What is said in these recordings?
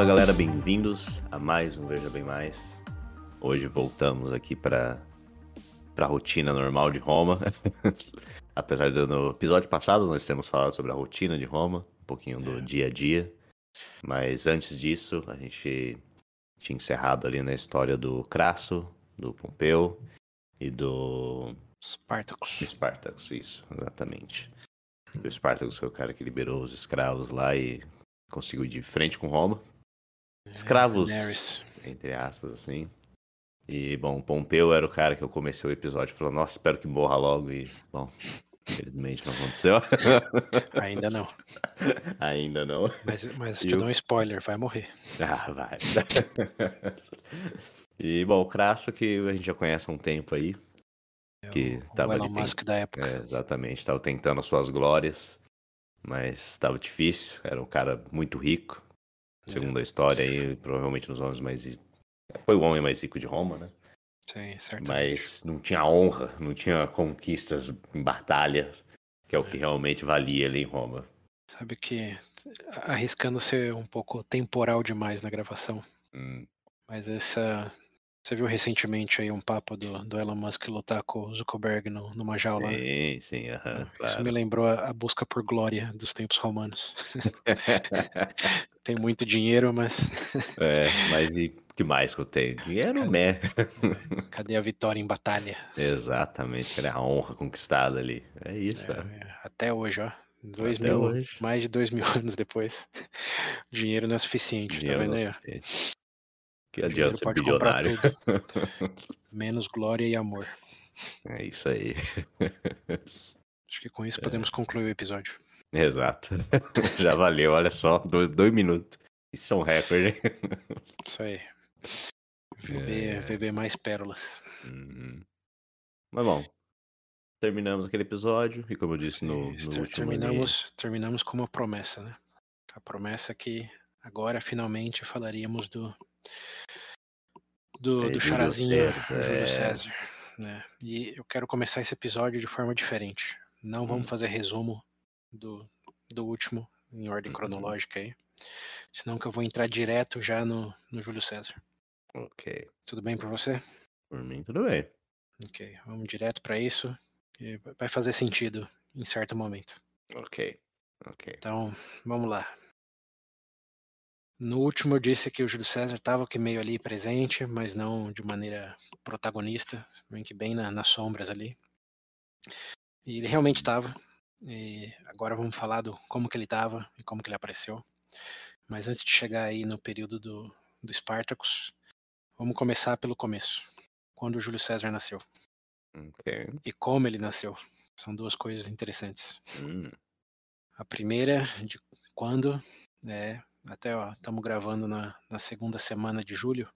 Fala galera, bem-vindos a mais um Veja Bem Mais. Hoje voltamos aqui para a rotina normal de Roma. Apesar de no episódio passado nós temos falado sobre a rotina de Roma, um pouquinho do É. dia a dia. Mas antes disso, a gente tinha encerrado ali na história do Crasso, do Pompeu e do Spartacus. Spartacus, isso, exatamente. O Spartacus foi o cara que liberou os escravos lá e conseguiu ir de frente com Roma. Escravos, Daenerys. entre aspas, assim. E, bom, Pompeu era o cara que eu comecei o episódio falando, nossa, espero que morra logo. E, bom, infelizmente não aconteceu. Ainda não. Ainda não. Mas, mas E te o- dou um spoiler, vai morrer. Ah, vai. e, bom, o Crasso que a gente já conhece há um tempo aí. É Que o, tava o Elon ali Musk da época. É, exatamente, estava tentando as suas glórias, mas estava difícil. Era um cara muito rico, É. segundo a história aí, provavelmente dos homens mais. Foi o homem mais rico de Roma, né? Sim, certamente. Mas não tinha honra, não tinha conquistas em batalhas, que é o que realmente valia ali em Roma. Sabe que, arriscando ser um pouco temporal demais na gravação, Hum, mas essa. Você viu recentemente aí um papo do, do Elon Musk lutar com o Zuckerberg no, numa jaula? né? sim, sim, aham, Isso claro. me lembrou a, a busca por glória dos tempos romanos. Tem muito dinheiro, mas é, mas e o que mais que eu tenho? Dinheiro, Cara, né? cadê a vitória em batalha? Exatamente, cadê a honra conquistada ali? É isso, É, é. é, até hoje, ó. Dois Até mil, hoje. mais de dois mil anos depois, o dinheiro não é suficiente, Dinheiro tá vendo aí? Que adianta ser bilionário. Menos glória e amor. É isso aí. Acho que com É. isso podemos concluir o episódio. Exato. Já valeu, olha só, dois, dois minutos. Isso é um recorde? Isso aí. Beber, É. beber mais pérolas. Uhum. Mas bom, terminamos aquele episódio e como eu disse no, Sim, no último ali, terminamos, terminamos com uma promessa, né? A promessa que agora finalmente falaríamos do do, É, do charazinho César, Júlio é. César, né? E eu quero começar esse episódio de forma diferente. Não vamos Hum. fazer resumo do, do último em ordem Uhum. cronológica aí, senão que eu vou entrar direto já no, no Júlio César. Ok, Tudo bem para você? por mim tudo bem. Ok, vamos direto para isso. vai fazer sentido em certo momento. Ok, ok. Então, vamos lá. No último eu disse que o Júlio César estava que meio ali presente, mas não de maneira protagonista, bem que bem na- nas sombras ali. E ele realmente estava. E agora vamos falar do como que ele estava e como que ele apareceu. Mas antes de chegar aí no período do, do Spartacus, vamos começar pelo começo. Quando o Júlio César nasceu Ok. e como ele nasceu. São duas coisas interessantes. Hum, A primeira, de quando, é, até estamos gravando na, na segunda semana de julho.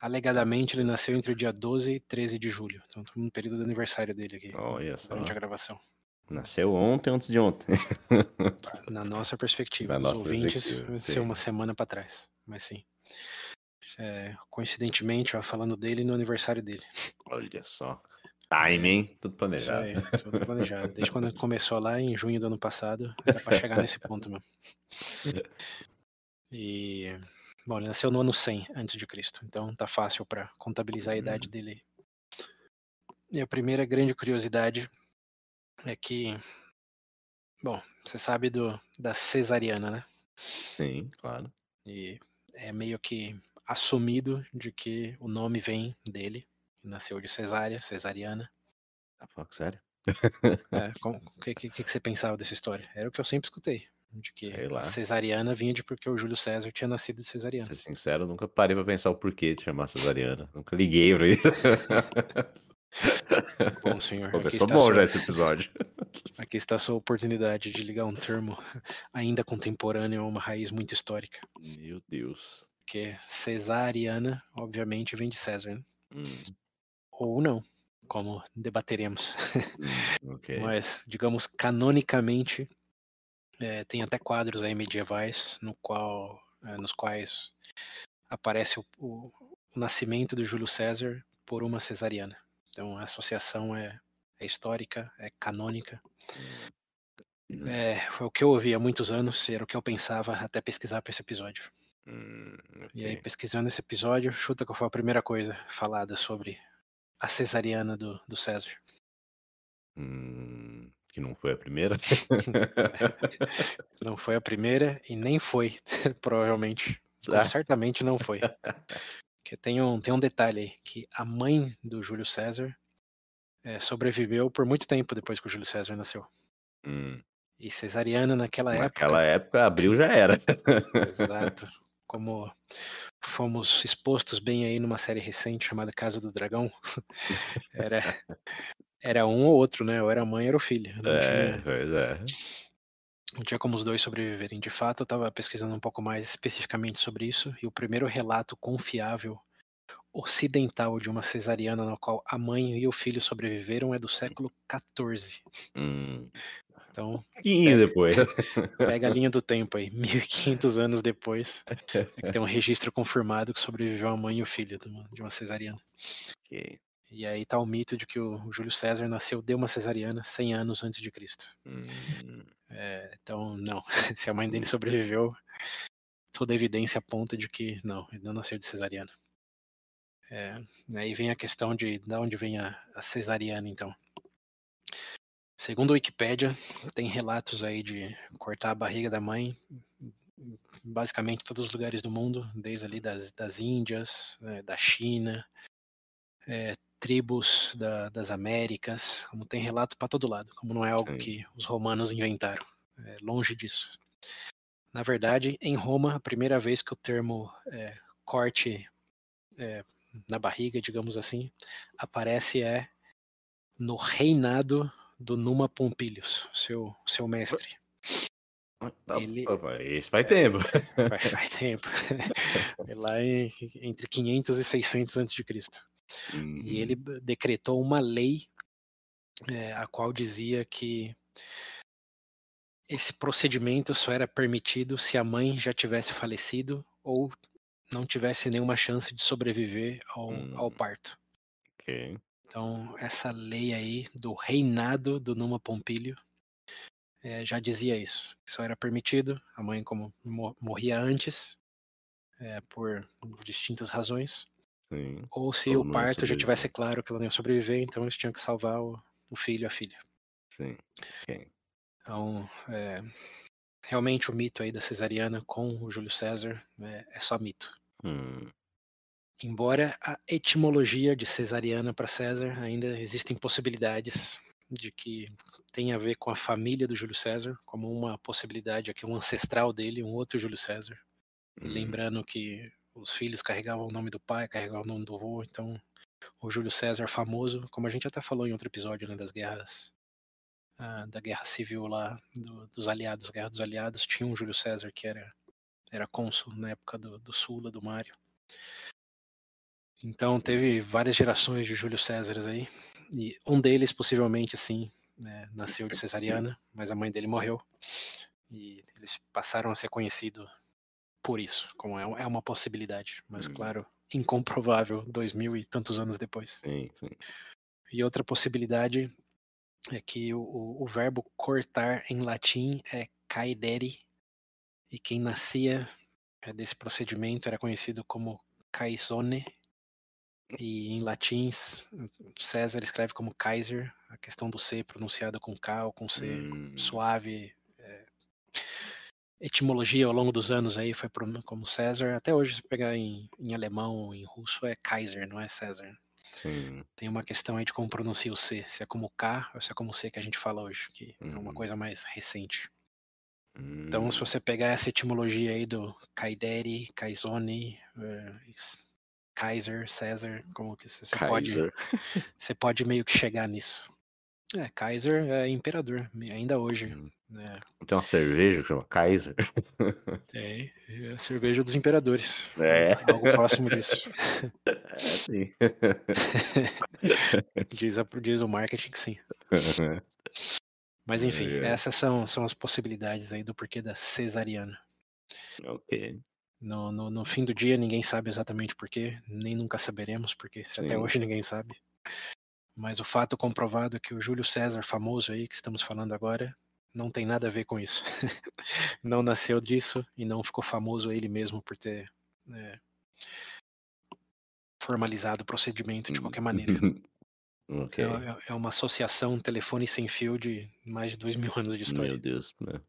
Alegadamente ele nasceu entre o dia 12 e 13 de julho. Então estamos no período do aniversário dele aqui, olha só. durante a gravação. Nasceu ontem, antes de ontem. Na nossa perspectiva, Na os nossa ouvintes vai ser uma semana para trás. Mas sim. É, coincidentemente, ó, falando dele no aniversário dele. Olha só. Time, hein? Tudo planejado. aí, tudo planejado. Desde quando começou lá em junho do ano passado, era para chegar nesse ponto mesmo. E bom, ele nasceu no ano 100 antes de Cristo, então tá fácil para contabilizar a idade dele. E a primeira grande curiosidade é que bom, você sabe do da cesariana, né? Sim, claro. E é meio que assumido de que o nome vem dele. Nasceu de cesárea, cesariana. Tá falando sério? É, o que, que, que você pensava dessa história? Era o que eu sempre escutei. De que cesariana vinha de porque o Júlio César tinha nascido de cesariana. ser sincero, eu nunca parei pra pensar o porquê de chamar cesariana. Nunca liguei pra isso. Bom, senhor, Começou bom sua, já esse episódio. aqui está a sua oportunidade de ligar um termo ainda contemporâneo a uma raiz muito histórica. Meu Deus. Porque cesariana, obviamente, vem de César, né? Hum, Ou não, como debateremos. hum, ok. Mas, digamos, canonicamente, eh, tem até quadros aí medievais no qual, eh, nos quais aparece o, o- o nascimento do Júlio César por uma cesariana. Então a associação é, é histórica, é canônica. Hum. É, foi o que eu ouvi há muitos anos, era o que eu pensava até pesquisar para esse episódio. Hum, E aí, pesquisando esse episódio, chuta qual foi a primeira coisa falada sobre a cesariana do, do César. Hum, que não foi a primeira? Não foi a primeira e nem foi, provavelmente. Ah, certamente não foi. Porque tem um, tem um detalhe aí, que a mãe do Júlio César eh, sobreviveu por muito tempo depois que o Júlio César nasceu. hum, E cesariana naquela época, naquela época, abril já era. exato, como fomos expostos bem aí numa série recente chamada Casa do Dragão, era, era um ou outro, né? Ou era a mãe ou era o filho. Não, É, tinha, pois é. não tinha como os dois sobreviverem. De fato, eu estava pesquisando um pouco mais especificamente sobre isso, e o primeiro relato confiável ocidental de uma cesariana na qual a mãe e o filho sobreviveram é do século XIV. Hum, Então, pouquinho depois. pega a linha do tempo aí, 1500 anos depois, é que tem um registro confirmado que sobreviveu a mãe e o filho de uma, de uma cesariana. Ok. E aí tá o mito de que o o Júlio César nasceu de uma cesariana 100 anos antes de Cristo. Hum, É, então, não. Se a mãe dele sobreviveu, toda a evidência aponta de que não, ele não nasceu de cesariana. É, aí vem a questão de de onde vem a, a cesariana, então. Segundo a Wikipédia, tem relatos aí de cortar a barriga da mãe em basicamente todos os lugares do mundo, desde ali das, das Índias, eh, da China, eh, tribos da- das Américas, como tem relato para todo lado, como não é algo Sim. que os romanos inventaram, é longe disso. Na verdade, em Roma, a primeira vez que o termo eh, corte eh, na barriga, digamos assim, aparece é no reinado do Numa Pompilius, seu, seu mestre. Ele- Opa, Isso faz tempo. Faz, faz tempo. É Lá em- entre 500 e 600 antes de Cristo. Uhum. E ele decretou uma lei eh, a qual dizia que esse procedimento só era permitido se a mãe já tivesse falecido ou não tivesse nenhuma chance de sobreviver ao, ao Hum. parto. Ok. Então, essa lei aí do reinado do Numa Pompílio eh, já dizia isso. Só era permitido, a mãe como mo- morria antes, eh, por distintas razões, Sim. ou se o parto já tivesse claro que ela não ia sobreviver, então eles tinham que salvar o, o filho e a filha. Sim. Ok. Então, é, realmente o mito aí da cesariana com o Júlio César é, é só mito. Hum, Embora a etimologia de cesariana para César ainda existem possibilidades de que tem a ver com a família do Júlio César, como uma possibilidade aqui, um ancestral dele, um outro Júlio César. E hum, lembrando que os filhos carregavam o nome do pai, carregavam o nome do avô, então o Júlio César famoso, como a gente até falou em outro episódio né, das guerras, ah, da guerra civil lá, do- dos aliados, guerra dos aliados, tinha um Júlio César que era, era cônsul na época do, do Sula, do Mário. Então teve várias gerações de Júlio Césares aí, e um deles possivelmente sim, né, nasceu de cesariana, mas a mãe dele morreu, e eles passaram a ser conhecidos por isso, como é, é uma possibilidade, mas Hum. claro, incomprovável, dois mil e tantos anos depois. sim, sim. E outra possibilidade é que o, o- verbo cortar em latim é caedere, e quem nascia eh, desse procedimento era conhecido como caisone, e em latim s- César escreve como Kaiser, a questão do C pronunciada com K ou com C, Hum, suave. é, etimologia ao longo dos anos aí foi como César. Até hoje, se pegar em, em alemão ou em russo, é Kaiser, não é César. sim. Tem uma questão aí de como pronuncia o C, se é como K ou se é como C que a gente fala hoje, que é uma Uhum. coisa mais recente. Então, se Hum, você pegar essa etimologia aí do Kaideri, Kaisone, eh, s- Kaiser, César, como que você pode, você pode meio que chegar nisso. É, Kaiser é imperador, ainda hoje. Hum, Né? Tem uma cerveja que chama Kaiser. É, é a cerveja dos imperadores. É. Algo próximo disso. É, sim. Diz, a- diz o marketing que sim. Mas enfim, É, é. essas são, são as possibilidades aí do porquê da cesariana. ok. No, no, no fim do dia, ninguém sabe exatamente porquê, nem nunca saberemos, porque se até Sim. hoje ninguém sabe. Mas o fato comprovado é que o Júlio César, famoso aí, que estamos falando agora, não tem nada a ver com isso. não nasceu disso e não ficou famoso ele mesmo por ter é, formalizado o procedimento de qualquer maneira. ok. É, é uma associação telefone sem fio de mais de dois mil anos de história. Meu Deus. Né?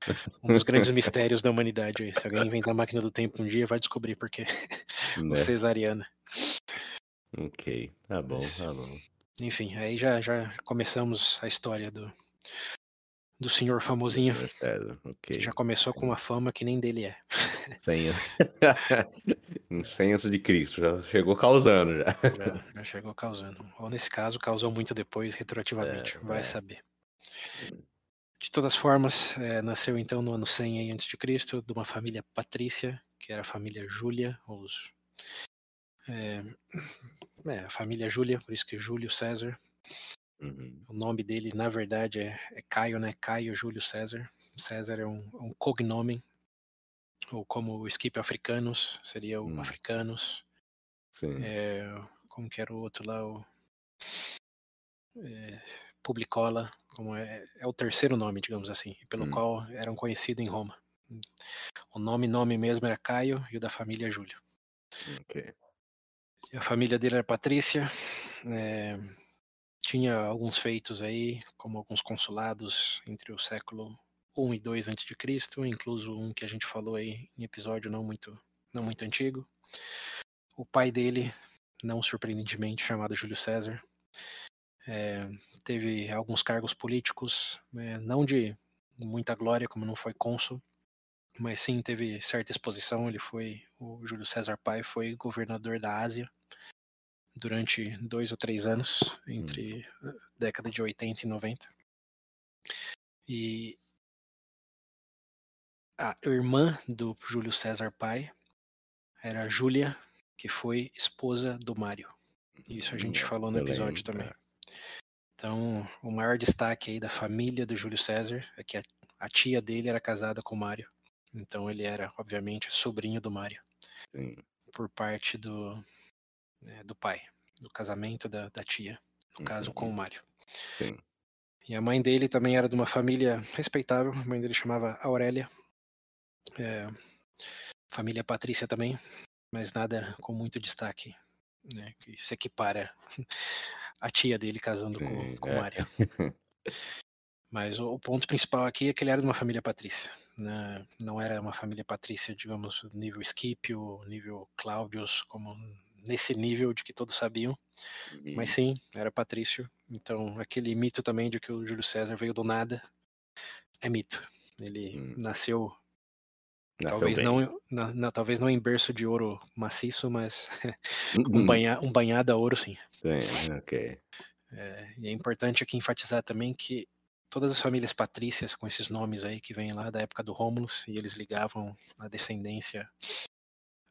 Um dos grandes mistérios da humanidade. Se alguém inventar a máquina do tempo um dia, vai descobrir porque o Né? cesariana. Ok, tá bom, tá bom. Enfim, aí já, já começamos a história do, do senhor famosinho. Senhor César, ok. Já começou com uma fama que nem dele é. 100 anos. em 100 antes de Cristo, já chegou causando já. Já, já chegou causando. Ou nesse caso, causou muito depois, retroativamente. É, vai é. saber. De todas formas, eh, nasceu então no ano 100 aí antes de Cristo, de uma família patrícia, que era a família Júlia, ou os, eh, é, a família Júlia, por isso que Júlio César. Uhum, O nome dele, na verdade, é, é Caio, né? Caio Júlio César. César é um, um cognome, ou como o skip africanos, seria o Hum. africanos. Sim. É, como que era o outro lá? O, é, Publicola, como é, é o terceiro nome, digamos assim, pelo Hum. qual eram conhecidos em Roma. O nome nome mesmo era Caio e o da família Júlio. Ok. E a família dele era Patrícia. é, tinha alguns feitos aí, como alguns consulados entre o século 1 e 2 antes de Cristo, incluso um que a gente falou aí em episódio não muito não muito antigo. O pai dele, não surpreendentemente chamado Júlio César, é, teve alguns cargos políticos, é, não de muita glória, como não foi cônsul, mas sim teve certa exposição. Ele foi, o Júlio César pai foi governador da Ásia durante dois ou três anos, entre a década de 80 e 90. E a irmã do Júlio César pai era Júlia, que foi esposa do Mário. Isso a gente Hum, falou no episódio lembro, também. Então, o maior destaque aí da família do Júlio César é que a, a tia dele era casada com o Mário. Então ele era, obviamente, sobrinho do Mário, Sim. por parte do, né, do pai, do casamento da, da tia, no caso com o Uhum, Mário. Sim. E a mãe dele também era de uma família respeitável, a mãe dele chamava Aurélia. É, família Patrícia também, mas nada com muito destaque, né, que se equipara a tia dele casando com, Sim, com é. o Mário. Mas o, ponto principal aqui é que ele era de uma família patrícia. Né? Não era uma família patrícia, digamos, nível Scipio, nível Cláudios, como nesse nível de que todos sabiam. Mas Uhum, sim, era patrício. Então, aquele mito também de que o Júlio César veio do nada é mito. Ele Hum. nasceu, Nasceu talvez bem. não, na, na- talvez não em berço de ouro maciço, mas um, Uhum, banha, um banhado a ouro, sim. Sim, ok. É, e é importante aqui enfatizar também que todas as famílias patrícias com esses nomes aí que vêm lá da época do Rômulus e eles ligavam a descendência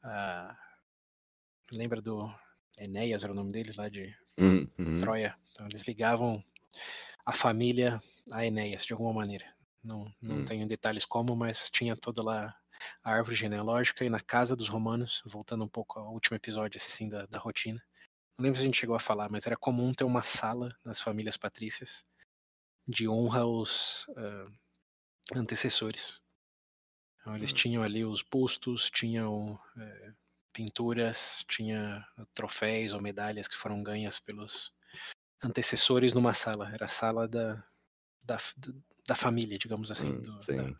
a lembra do Enéas era o nome dele lá de Uhum, uhum, Troia então eles ligavam a família a Enéas de alguma maneira não não Hum. tenho detalhes como mas tinha toda lá a árvore genealógica e na casa dos romanos voltando um pouco ao último episódio esse sim da, da rotina não lembro se a gente chegou a falar mas era comum ter uma sala nas famílias patrícias de honra aos ah, antecessores. Então, eles Hum. tinham ali os bustos, tinham eh, pinturas, tinha troféus ou medalhas que foram ganhas pelos antecessores numa sala. Era a sala da, da, da família, digamos assim. hum, do- da-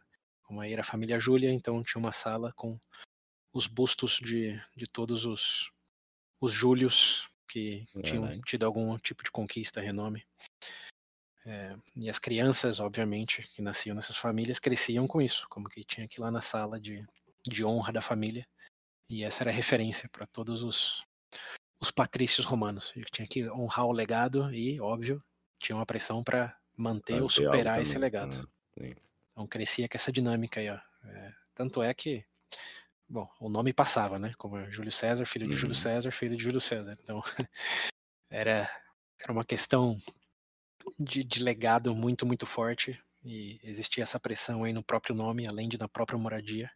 como aí era a família Júlia, então tinha uma sala com os bustos de, de todos os, os Júlios que tinham Caralho. tido algum tipo de conquista, renome. É, e as crianças, obviamente, que nasciam nessas famílias, cresciam com isso, como que tinha que ir lá na sala de, de honra da família. E essa era a referência para todos os, os patrícios romanos. E tinha que honrar o legado e, óbvio, tinha uma pressão para manter ou superar esse legado. né? Sim. Então crescia com essa dinâmica aí, ó. É, tanto é que, bom, o nome passava, né? Como Júlio César, filho de Júlio Uhum. César, filho de Júlio César. Então era, era uma questão de, de legado muito, muito forte. E existia essa pressão aí no próprio nome, além de na própria moradia.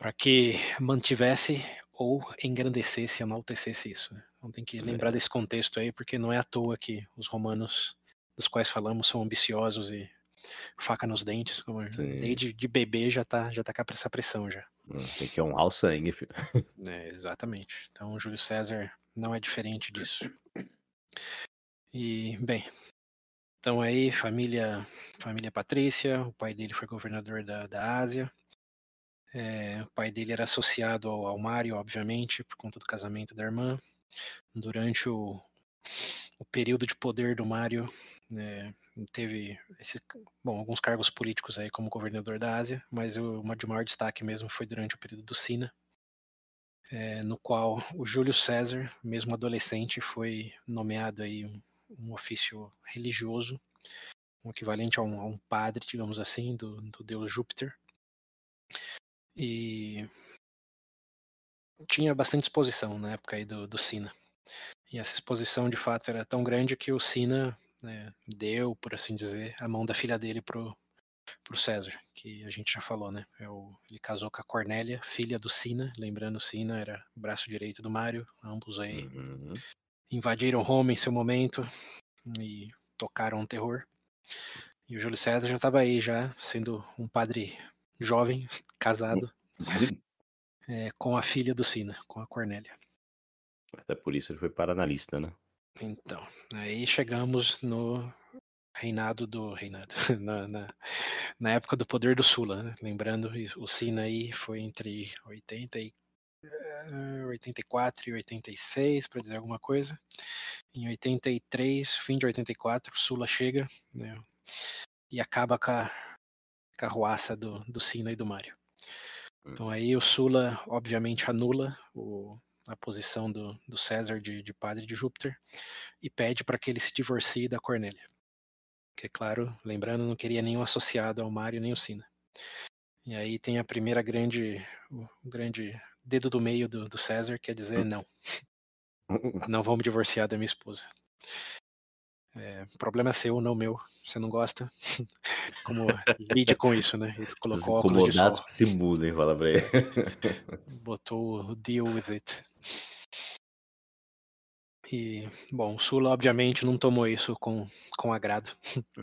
Para que mantivesse ou engrandecesse, enaltecesse isso. Então tem que É. lembrar desse contexto aí, porque não é à toa que os romanos dos quais falamos são ambiciosos e faca nos dentes, como desde de bebê já tá, já tá com essa pressão já. Hum, tem que honrar o sangue, filho. É, exatamente. Então Júlio César não é diferente disso. E, bem, então aí, família, família Patrícia, o pai dele foi governador da, da Ásia. É, o pai dele era associado ao, ao Mário, obviamente, por conta do casamento da irmã. Durante o, o período de poder do Mário, é, teve esse, bom, alguns cargos políticos aí como governador da Ásia, mas o de maior destaque mesmo foi durante o período do Sina, é, no qual o Júlio César, mesmo adolescente, foi nomeado aí um, um ofício religioso, um equivalente a um, a um, padre, digamos assim, do, do deus Júpiter. E tinha bastante exposição na época aí do, do Sina. E essa exposição de fato era tão grande que o Sina né, deu, por assim dizer, a mão da filha dele pro, pro César, que a gente já falou, né? É o, ele casou com a Cornélia, filha do Sina, lembrando Sina era braço direito do Mário, ambos aí uhum. invadiram Roma em seu momento e tocaram o terror. E o Júlio César já estava aí, já sendo um padre jovem, casado, é, com a filha do Sina, com a Cornélia. Até por isso ele foi para analista, né? Então, aí chegamos no reinado do reinado na, na, na época do poder do Sula, né? lembrando o Sina aí foi entre 80 e 84 eh, e 86, para dizer alguma coisa. Em 83, fim de 84, Sula chega né, e acaba com a carruaça do, do Sina e do Mário. Hum. Então aí o Sula, obviamente, anula o, a posição do, do César de, de padre de Júpiter e pede para que ele se divorcie da Cornélia. Que, claro, lembrando, não queria nenhum associado ao Mário nem o Sina. E aí tem a primeira grande, o grande dedo do meio do, do César, quer dizer não. Não vou me divorciar da minha esposa. É, problema seu, não meu. Você não gosta? Como lide com isso, né? Ele colocou Os incomodados que se mudem, fala pra ele. Botou deal with it. E, bom, o Sula, obviamente, não tomou isso com, com agrado. Hum.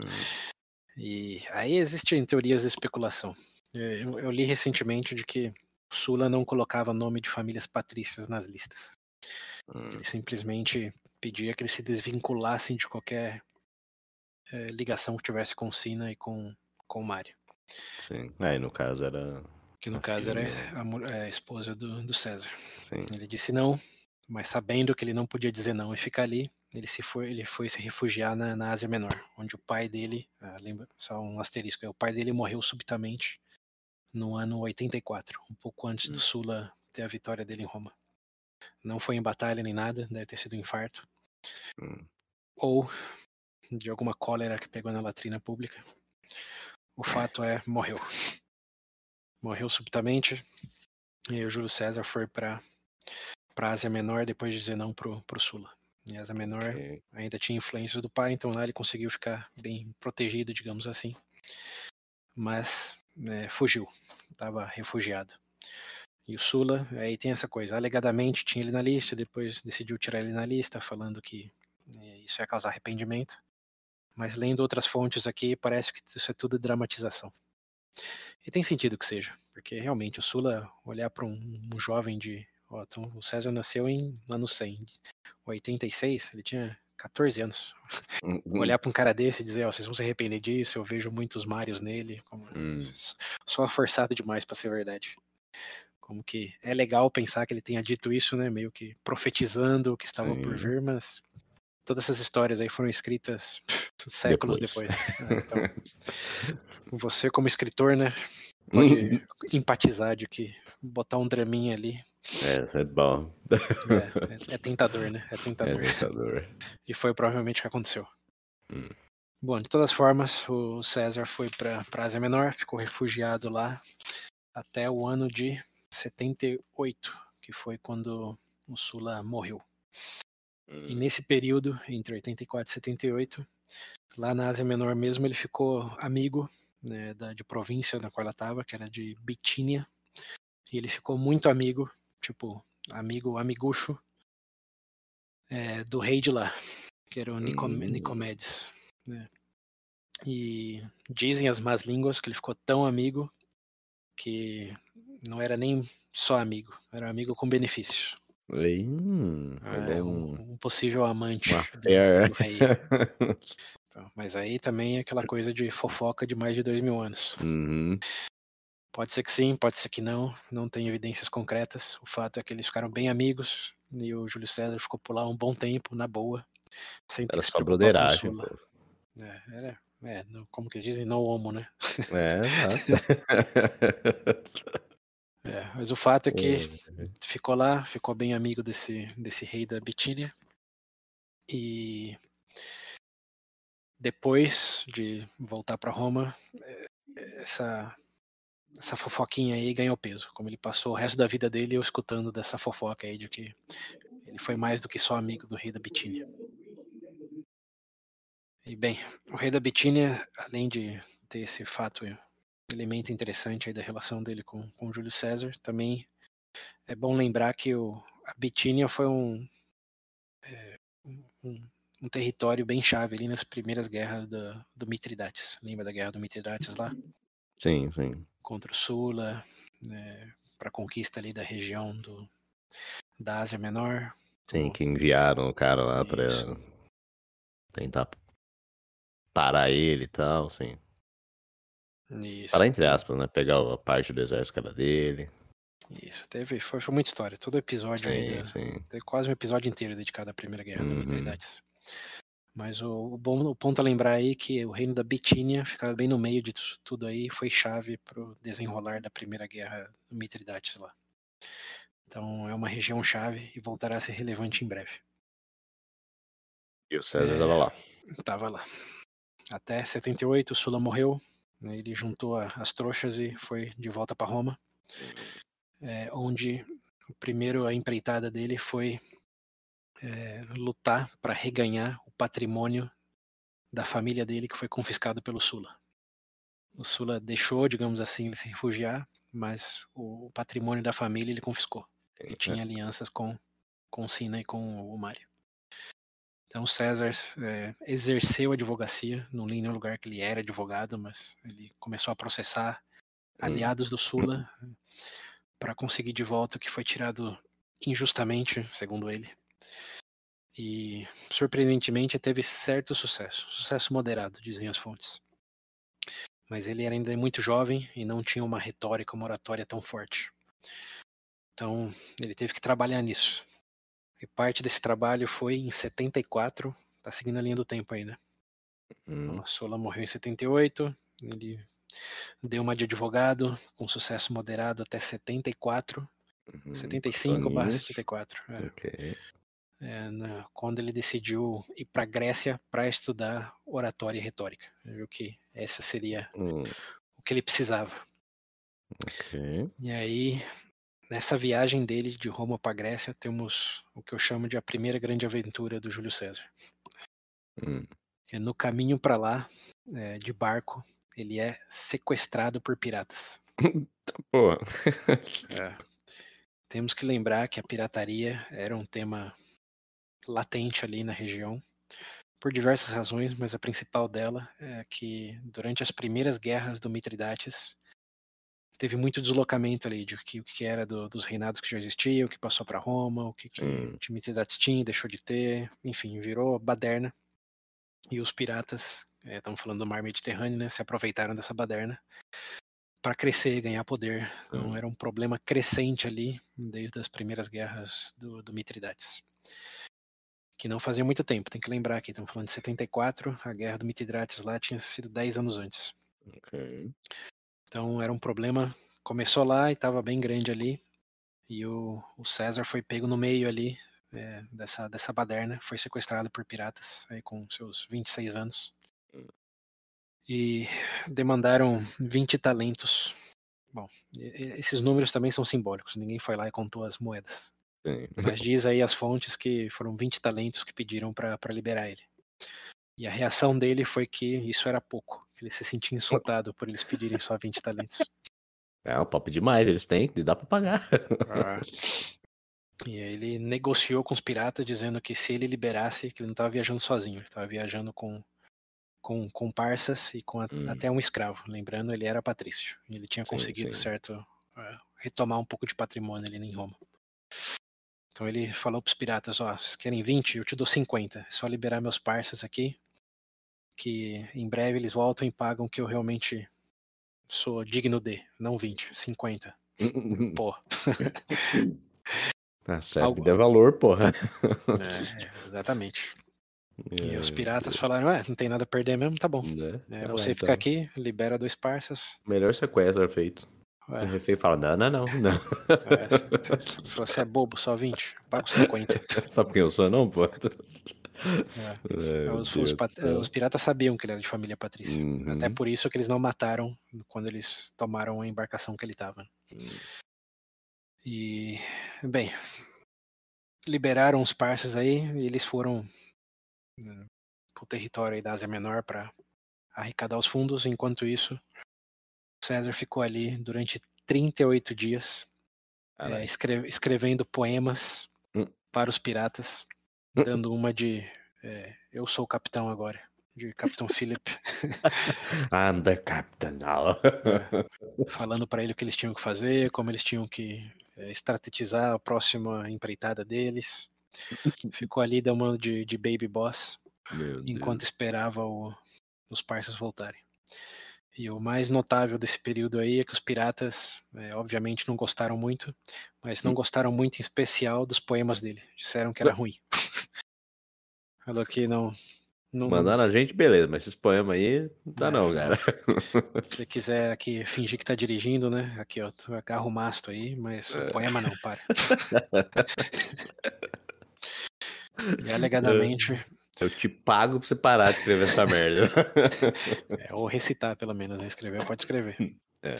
E aí existem teorias de especulação. Eu, eu, li recentemente de que Sula não colocava nome de famílias patrícias nas listas. Hum. Ele simplesmente pedia que eles se desvinculassem de qualquer é, ligação que tivesse com Sina e com, com o Mário. Sim, aí é, no caso era. Que no caso era a, a, esposa do, do César. Sim. Ele disse não, mas sabendo que ele não podia dizer não e ficar ali, ele se foi, ele foi se refugiar na, na Ásia Menor, onde o pai dele, ah, lembra, só um asterisco, o pai dele morreu subitamente no ano 84, um pouco antes hum. do Sula ter a vitória dele em Roma. Não foi em batalha nem nada, deve ter sido um infarto. Hum. Ou de alguma cólera que pegou na latrina pública. O fato é, morreu. Morreu subitamente. E o Júlio César foi para a Ásia Menor depois de dizer não pro, pro Sula. E a Ásia Menor okay. ainda tinha influência do pai, então lá ele conseguiu ficar bem protegido, digamos assim. Mas é, fugiu, estava refugiado. E o Sula, aí tem essa coisa, alegadamente tinha ele na lista, depois decidiu tirar ele na lista, falando que é, isso ia causar arrependimento. Mas lendo outras fontes aqui, parece que isso é tudo dramatização. E tem sentido que seja, porque realmente o Sula olhar para um, um, jovem de. Ó, então, o César nasceu em ano 100, 86, ele tinha 14 anos. Uhum. Olhar para um cara desse e dizer, ó, vocês vão se arrepender disso, eu vejo muitos Marios nele. Como... Hum. Só forçado demais para ser verdade. Como que é legal pensar que ele tenha dito isso, né? Meio que profetizando o que estava Sim. por vir, mas todas essas histórias aí foram escritas séculos depois. depois. Né? Então, você como escritor, né? Pode uhum. empatizar de que botar um draminha ali. É, isso é bom. É, é, é, tentador, né? É tentador. É tentador. E foi provavelmente o que aconteceu. Hum. Bom, de todas formas, o César foi para a Ásia Menor, ficou refugiado lá até o ano de 78, que foi quando o Sula morreu. Hum. E nesse período, entre 84 e 78, lá na Ásia Menor mesmo, ele ficou amigo né, da, de província na qual ela estava, que era de Bitínia. E ele ficou muito amigo, tipo, amigo, amigucho, é, do rei de lá, que era o Nicom hum. Nicomedes. Né? E dizem as más línguas que ele ficou tão amigo que não era nem só amigo, era amigo com benefícios. Hum, É, um, um possível amante uma do, fé. do rei. Então, mas aí também é aquela coisa de fofoca de mais de dois mil anos. Uhum. Pode ser que sim, pode ser que não, não tem evidências concretas. O fato é que eles ficaram bem amigos e o Júlio César ficou por lá um bom tempo, na boa, sem ter Era só broderagem. É, era, é, como que dizem, no homo, né? É, exato. É, mas o fato é que É. ficou lá, ficou bem amigo desse, desse rei da Bitínia. E depois de voltar para Roma, eh, essa, essa fofoquinha aí ganhou peso. Como ele passou o resto da vida dele eu escutando dessa fofoca aí de que ele foi mais do que só amigo do rei da Bitínia. E bem, o rei da Bitínia, além de ter esse fato, elemento interessante aí da relação dele com, com Júlio César, também é bom lembrar que o, a Bitínia foi um, é, um, um- território bem chave ali nas primeiras guerras do, do Mitridates. Lembra da guerra do Mitridates lá? Sim, sim. Contra o Sula, para a conquista ali da região do, da Ásia Menor. Sim, que enviaram o cara lá Isso. tentar parar ele e tal, sim. Isso, Parar entre aspas, né? Pegar a parte do exército que era dele. isso. Teve, foi, foi muita história. Todo episódio aí Sim, da, sim. Tem quase um episódio inteiro dedicado à Primeira Guerra Uhum. Mitridates. Mas o, o bom o ponto a lembrar aí é que o reino da Bitínia ficava bem no meio disso tudo aí e foi chave para o desenrolar da Primeira Guerra do Mitridates lá. Então é uma região chave e voltará a ser relevante em breve. E o César É. tava lá. Tava lá. Até 78, Sula morreu. né, Ele juntou a- as trouxas e foi de volta para Roma, é, onde o primeiro a empreitada dele foi é, lutar para reganhar o patrimônio da família dele que foi confiscado pelo Sula. O Sula deixou, digamos assim, ele se refugiar, mas o patrimônio da família ele confiscou. E tinha alianças com com Sina e com o Mário. Então César é, exerceu a advocacia, não li em nenhum lugar que ele era advogado, mas ele começou a processar aliados do Sula para conseguir de volta o que foi tirado injustamente, segundo ele. E surpreendentemente teve certo sucesso, sucesso moderado, dizem as fontes. Mas ele era ainda muito jovem e não tinha uma retórica, uma oratória tão forte. Então ele teve que trabalhar nisso. E parte desse trabalho foi em 74, tá seguindo a linha do tempo aí, né? Hum, A Sola morreu em 78, ele deu uma de advogado com sucesso moderado até 74, uhum, 75 barra aninhos. 74. é. Ok. É, na- quando ele decidiu ir para Grécia para estudar oratória e retórica. Viu que essa seria Hum, o que ele precisava. ok. E aí, nessa viagem dele de Roma para Grécia, temos o que eu chamo de a primeira grande aventura do Júlio César. Hum, Que no caminho para lá, é, de barco, ele é sequestrado por piratas. Pô. É. Temos que lembrar que a pirataria era um tema latente ali na região, por diversas razões, mas a principal dela é que durante as primeiras guerras do Mitridates teve muito deslocamento ali de o que, o que era do- dos reinados que já existiam, o que passou para Roma, o que, que Mitridates tinha, deixou de ter, enfim, virou baderna. E os piratas, estamos falando do mar Mediterrâneo, né, se aproveitaram dessa baderna para crescer e ganhar poder. Então Hum. era um problema crescente ali desde as primeiras guerras do, do Mitridates. Que não fazia muito tempo, tem que lembrar aqui, estamos falando de 74, a guerra do Mitridates lá tinha sido 10 anos antes. Ok. Então era um problema, começou lá e estava bem grande ali, e o, o César foi pego no meio ali é, dessa, dessa baderna, foi sequestrado por piratas aí com seus 26 anos. E demandaram 20 talentos. Bom, esses números também são simbólicos, ninguém foi lá e contou as moedas. Sim. Mas diz aí as fontes que foram 20 talentos que pediram para liberar ele. E a reação dele foi que isso era pouco, ele se sentia insultado por eles pedirem só 20 talentos. É um papo demais, eles têm, e dá pra pagar. Ah. E aí ele negociou com os piratas dizendo que se ele liberasse, que ele não estava viajando sozinho, ele estava viajando com, com comparsas e com a, Hum. até um escravo. Lembrando, ele era patrício. e Ele tinha Sim, conseguido, sim. certo, eh, retomar um pouco de patrimônio ali em Roma. Então ele falou para os piratas, ó, vocês querem 20? Eu te dou 50. É só liberar meus parças aqui, que em breve eles voltam e pagam o que eu realmente sou digno de, não 20, 50. Pô, Tá certo, Algo- que dê valor, porra. é, exatamente. E os Ai, piratas falaram, ué, não tem nada a perder mesmo, tá bom. né? É, lá, você então. fica aqui, libera dois parças. Melhor sequestro feito. Ué, O refém fala, não, não, não, não. é, se você é bobo, só 20, pago 50. Sabe quem eu sou, não, pô? É. Meu Os, os céu. os piratas sabiam que ele era de família patrícia. Uhum. Até por isso que eles não mataram quando eles tomaram a embarcação que ele estava. Hum. E, bem, liberaram os parças aí e eles foram né, pro território da Ásia Menor para arrecadar os fundos. Enquanto isso, César ficou ali durante 38 dias é, escre- escrevendo poemas Hum. para os piratas. dando uma de é, Eu sou o capitão agora, de Capitão Philip, I'm the captain now. falando para ele o que eles tinham que fazer, como eles tinham que é, estrategizar a próxima empreitada deles. Ficou ali dando de, de baby boss Meu enquanto Deus. esperava o- os parças voltarem. E o mais notável desse período aí é que os piratas, é, obviamente, não gostaram muito, mas não Hum. gostaram muito em especial dos poemas dele. Disseram que era ruim. Falou que não. não Mandando a gente, beleza, mas esses poemas aí, não dá É, não, cara. Se você quiser aqui fingir que tá dirigindo, né? Aqui, ó, tu agarra o masto aí, mas É. poema não, para. E alegadamente, Eu te pago pra você parar de escrever essa merda. é, ou recitar pelo menos, né? Escrever pode escrever. É.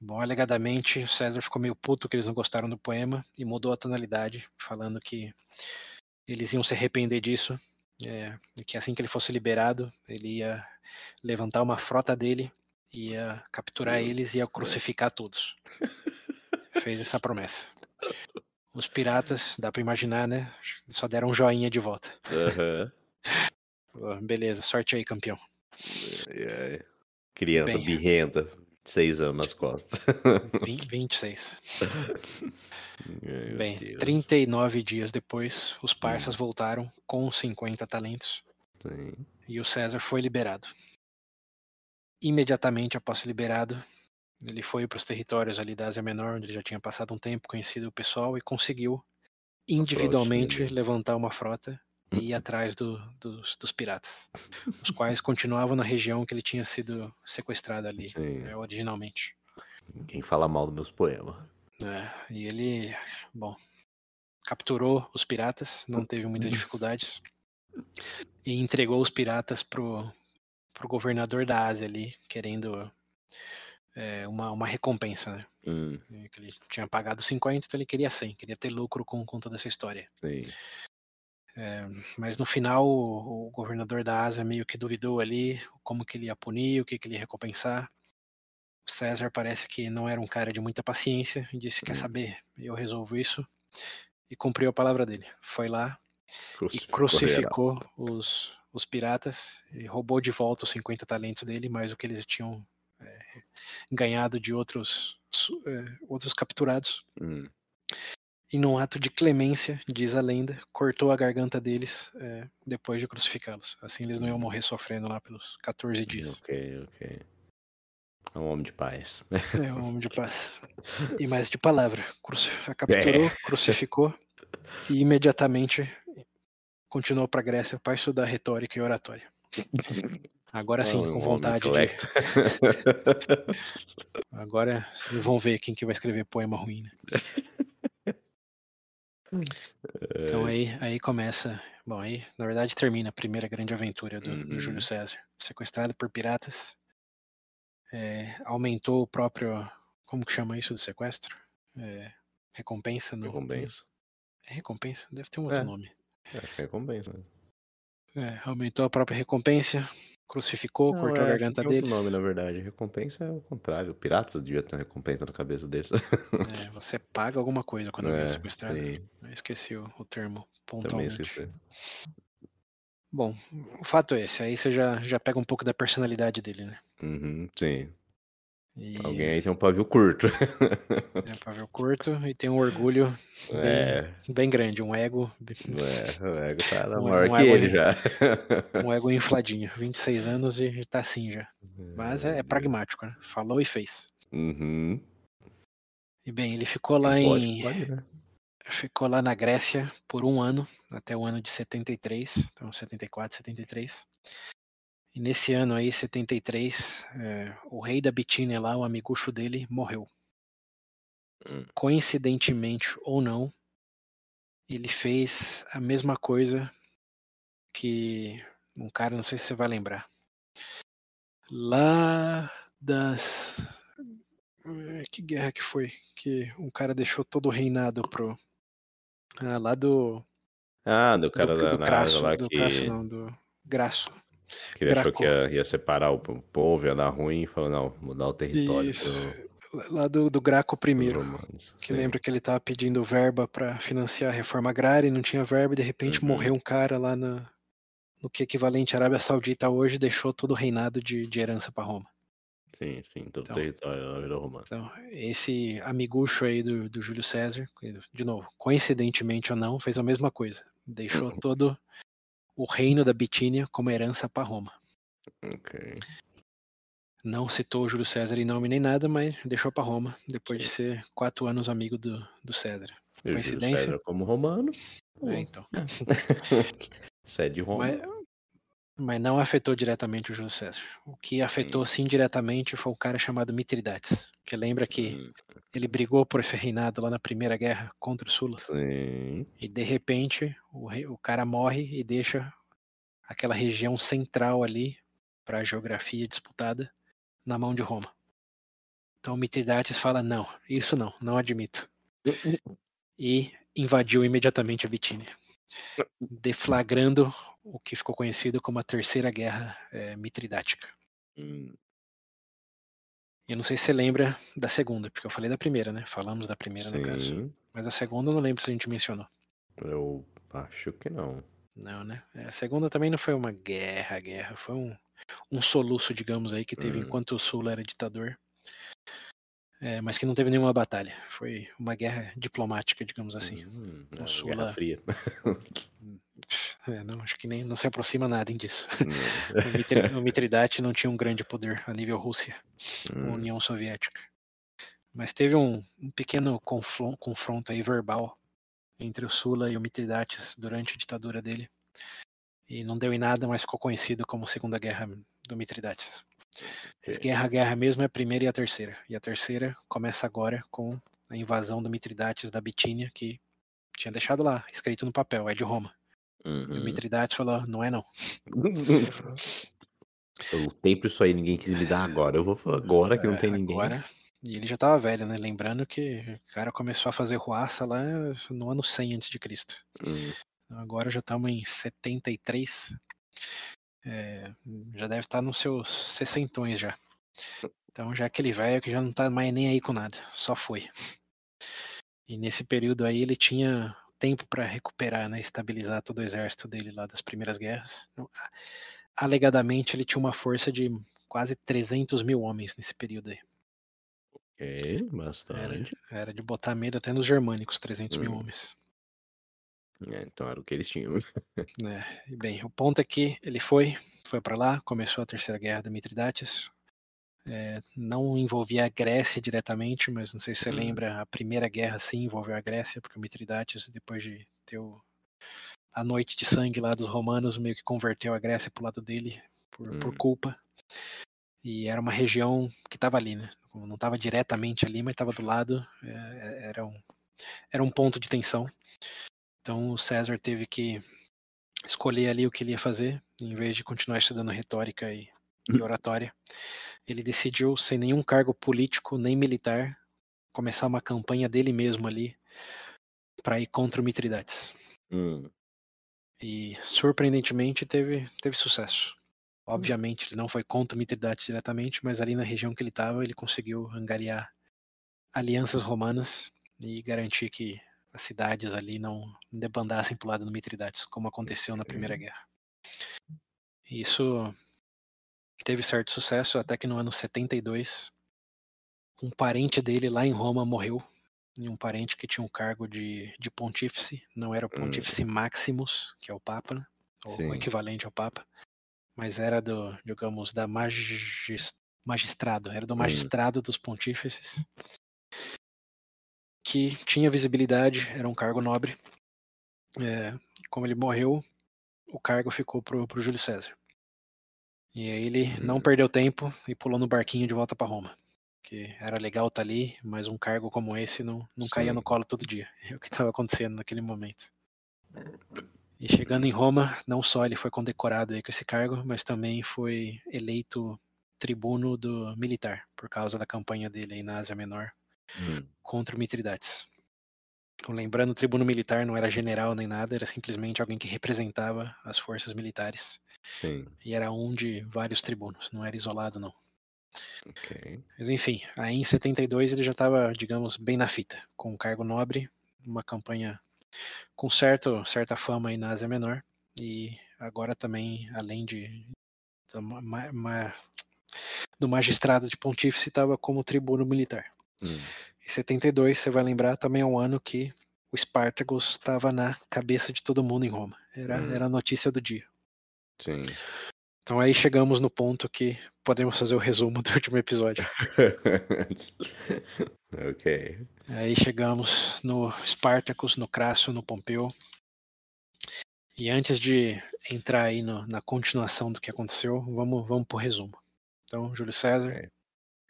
Bom, alegadamente, o César ficou meio puto que eles não gostaram do poema e mudou a tonalidade, falando que eles iam se arrepender disso, é, e que assim que ele fosse liberado, ele ia levantar uma frota dele, ia capturar Deus eles e ia crucificar todos. Fez essa promessa. Os piratas, dá pra imaginar, né? Só deram um joinha de volta. Pô, Beleza, sorte aí, campeão. Ai, ai. Criança Bem. birrenta, seis anos nas costas. Vin- 26. Ai, meu Bem, Deus. Hum. 39 dias depois, os parças voltaram com 50 talentos Sim. e o César foi liberado. Imediatamente após ser liberado, ele foi para os territórios ali da Ásia Menor, onde ele já tinha passado um tempo, conhecido o pessoal e conseguiu individualmente levantar uma frota e ir atrás do- dos, dos piratas, os quais continuavam na região que ele tinha sido sequestrado ali Sim. é, originalmente. Ninguém fala mal dos meus poemas. É, e ele, bom, capturou os piratas, não teve muitas dificuldades, e entregou os piratas pro, pro governador da Ásia ali, querendo é, uma, uma recompensa, né? Hum, Ele tinha pagado 50, então ele queria 100, queria ter lucro com, com toda essa história. sim. Mas no final, o, o governador da Ásia meio que duvidou ali como que ele ia punir, o que, que ele ia recompensar. O César parece que não era um cara de muita paciência e disse: Quer Hum. saber? Eu resolvo isso. E cumpriu a palavra dele. Foi lá e Crucificou geral. crucificou os, os piratas e roubou de volta os 50 talentos dele, mais o que eles tinham é, ganhado de outros, é, outros capturados. Hum, E num ato de clemência, diz a lenda, cortou a garganta deles é, depois de crucificá-los. Assim eles não iam morrer sofrendo lá pelos 14 dias. ok, ok. É um homem de paz. É um homem de paz. E mais de palavra. Cruci- a capturou, crucificou e imediatamente continuou para Grécia para estudar retórica e oratória. Agora sim, Um com vontade de. Agora vão ver quem que vai escrever poema ruim. Né? Então aí, aí começa. Bom, aí na verdade termina a primeira grande aventura do, do Uhum. Júlio César. Sequestrado por piratas. é, aumentou o próprio. Como que chama isso do sequestro? É, recompensa? Não. Recompensa. É recompensa? Deve ter um outro É. nome. Acho que é recompensa. né? É, aumentou a própria recompensa, crucificou, Não, cortou a é, garganta outro deles. nome, na verdade. Recompensa é o contrário. Piratas devia ter uma recompensa na cabeça deles. É, você paga alguma coisa quando é É, sequestrado. sim. Eu esqueci o, o termo Também pontualmente. esqueci. Bom, o fato é esse, aí você já, já pega um pouco da personalidade dele, né? Uhum, sim. E Alguém aí tem um pavio curto. tem um pavio curto e tem um orgulho bem, É, bem grande, um ego, é, o ego tá Um- maior um que ego ele já. um ego infladinho, 26 anos e tá assim já. Mas é, é pragmático, né? Falou e fez. Uhum. E bem, ele ficou lá Pode, em. pode, né? Ficou lá na Grécia por um ano, até o ano de 73, então 74, 73. E nesse ano aí, 73, é, o rei da Bitínia lá, o amigucho dele, morreu. Hum. Coincidentemente ou não, ele fez a mesma coisa que um cara, não sei se você vai lembrar. Lá das. eh, Que guerra que foi? Que um cara deixou todo o reinado pro. Ah, lá do. Ah, do cara do, da do na Crasso, lá do que, Crasso não, do Graço. Que ele achou que ia, ia separar o povo, ia dar ruim e falou, não, mudar o território Isso. pro, Lá do, do Graco romanos. Que sim. lembra que ele tava pedindo verba para financiar a reforma agrária e não tinha verba, e de repente Uhum. morreu um cara lá na, no que é equivalente à Arábia Saudita hoje deixou todo o reinado de, de herança para Roma. Sim, sim, todo Então. o território virou romano. Então, esse amigucho aí do, do Júlio César, de novo, coincidentemente ou não, fez a mesma coisa. Deixou Uhum. todo o reino da Bitínia como herança para Roma. Ok. Não citou o Júlio César em nome nem nada, mas deixou para Roma, depois de Sim. ser quatro anos amigo do, do César. O Júlio Coincidência? César como romano. É, então. Sede Roma. Mas, mas não afetou diretamente o Júlio César. O que afetou sim diretamente foi um cara chamado Mitridates, que lembra que Hum, ele brigou por esse reinado lá na Primeira Guerra contra o Sula. Sim. E de repente o, rei- o cara morre e deixa aquela região central ali para a geografia disputada na mão de Roma. Então Mitridates fala: não, isso não, não admito. E invadiu imediatamente a Bitínia, deflagrando o que ficou conhecido como a Terceira Guerra eh, Mitridática. Hum, Eu não sei se você lembra da segunda, porque eu falei da primeira, né? Falamos da primeira no caso. Sim. Mas a segunda eu não lembro se a gente mencionou. Eu acho que não. Não, né? É, A segunda também não foi uma guerra, guerra. Foi um, um soluço, digamos aí, que teve Hum. enquanto o Sula era ditador. É, mas que não teve nenhuma batalha. Foi uma guerra diplomática, digamos assim. Hum, o é, Sula- Guerra Fria. É, não, acho que nem não se aproxima nada disso. Hum, O, Mitri, o Mitridate não tinha um grande poder a nível Rússia. hum, União Soviética. Mas teve um, um pequeno confronto aí verbal entre o Sula e o Mitridates durante a ditadura dele. E não deu em nada, mas ficou conhecido como Segunda Guerra do Mitridates. Mas ok. guerra, guerra mesmo é a primeira e a terceira. E a terceira começa agora com a invasão do Mitridates da Bitínia, que tinha deixado lá, escrito no papel, é de Roma. E o Uhum. Mitridates falou, não é não. Eu lutei por isso aí, ninguém quis me dar agora. Eu vou agora que não tem É, ninguém. Agora, e ele já tava velho, né? Lembrando que o cara começou a fazer ruaça lá no ano 100 a.C. Hum, Agora já estamos em 73. É, já deve estar nos seus sessentões já. Então já é aquele velho que já não tá mais nem aí com nada, só foi. E nesse período aí ele tinha tempo para recuperar, né, estabilizar todo o exército dele lá das primeiras guerras. Então, Alegadamente ele tinha uma força de quase 300 mil homens nesse período aí. ok, bastante. Era de botar medo até nos germânicos, 300 mil Hum. homens. É, então era o que eles tinham. E bem, o ponto é que ele foi, foi para lá, começou a terceira guerra da Mitridates. É, não envolvia a Grécia diretamente, mas não sei se você Hum. lembra, a primeira guerra sim envolveu a Grécia, porque o Mitridates, depois de ter o- a noite de sangue lá dos romanos, meio que converteu a Grécia pro lado dele por, por Hum. culpa. E era uma região que estava ali, né? Não estava diretamente ali, mas estava do lado. é, era, um, era um ponto de tensão. Então o César teve que escolher ali o que ele ia fazer, em vez de continuar estudando retórica e, e oratória. Ele decidiu, sem nenhum cargo político nem militar, começar uma campanha dele mesmo ali para ir contra o Mitridates. Hum, E surpreendentemente teve, teve sucesso. Obviamente ele não foi contra o Mitridates diretamente, mas ali na região que ele estava ele conseguiu angariar alianças romanas e garantir que as cidades ali não debandassem para o lado do Mitridates, como aconteceu na Primeira Guerra. Isso teve certo sucesso até que no ano 72 um parente dele lá em Roma morreu. E um parente que tinha um cargo de, de pontífice, não era o Hum. pontífice Maximus, que é o Papa, né? ou Sim. o equivalente ao Papa, mas era do, digamos, da magis, magistrado, era do Hum. magistrado dos pontífices, que tinha visibilidade, era um cargo nobre. É, como ele morreu, o cargo ficou pro, pro Júlio César. E aí ele não Hum. perdeu tempo e pulou no barquinho de volta para Roma. Que era legal estar ali, mas um cargo como esse não, não caía no colo todo dia. É o que estava acontecendo naquele momento. E chegando em Roma, não só ele foi condecorado aí com esse cargo, mas também foi eleito tribuno do militar, por causa da campanha dele aí na Ásia Menor Hum. contra o Mitridates. Então, lembrando, o tribuno militar não era general nem nada, era simplesmente alguém que representava as forças militares. Sim. E era um de vários tribunos, não era isolado não. Ok. Mas enfim, aí em 72 ele já estava, digamos, bem na fita, com um cargo nobre, uma campanha com certo, certa fama aí na Ásia Menor, e agora também, além de do, ma- ma- do magistrado de pontífice, estava como tribuno militar. Hum. Em 72, você vai lembrar, também é um ano que o Spartacus estava na cabeça de todo mundo em Roma. Era, Hum. era a notícia do dia. Sim. Então aí chegamos no ponto que podemos fazer o resumo do último episódio. ok. Aí chegamos no Spartacus, no Crasso, no Pompeu. E antes de entrar aí no- na continuação do que aconteceu, vamos, vamos pro resumo. Então, Júlio César, Ok.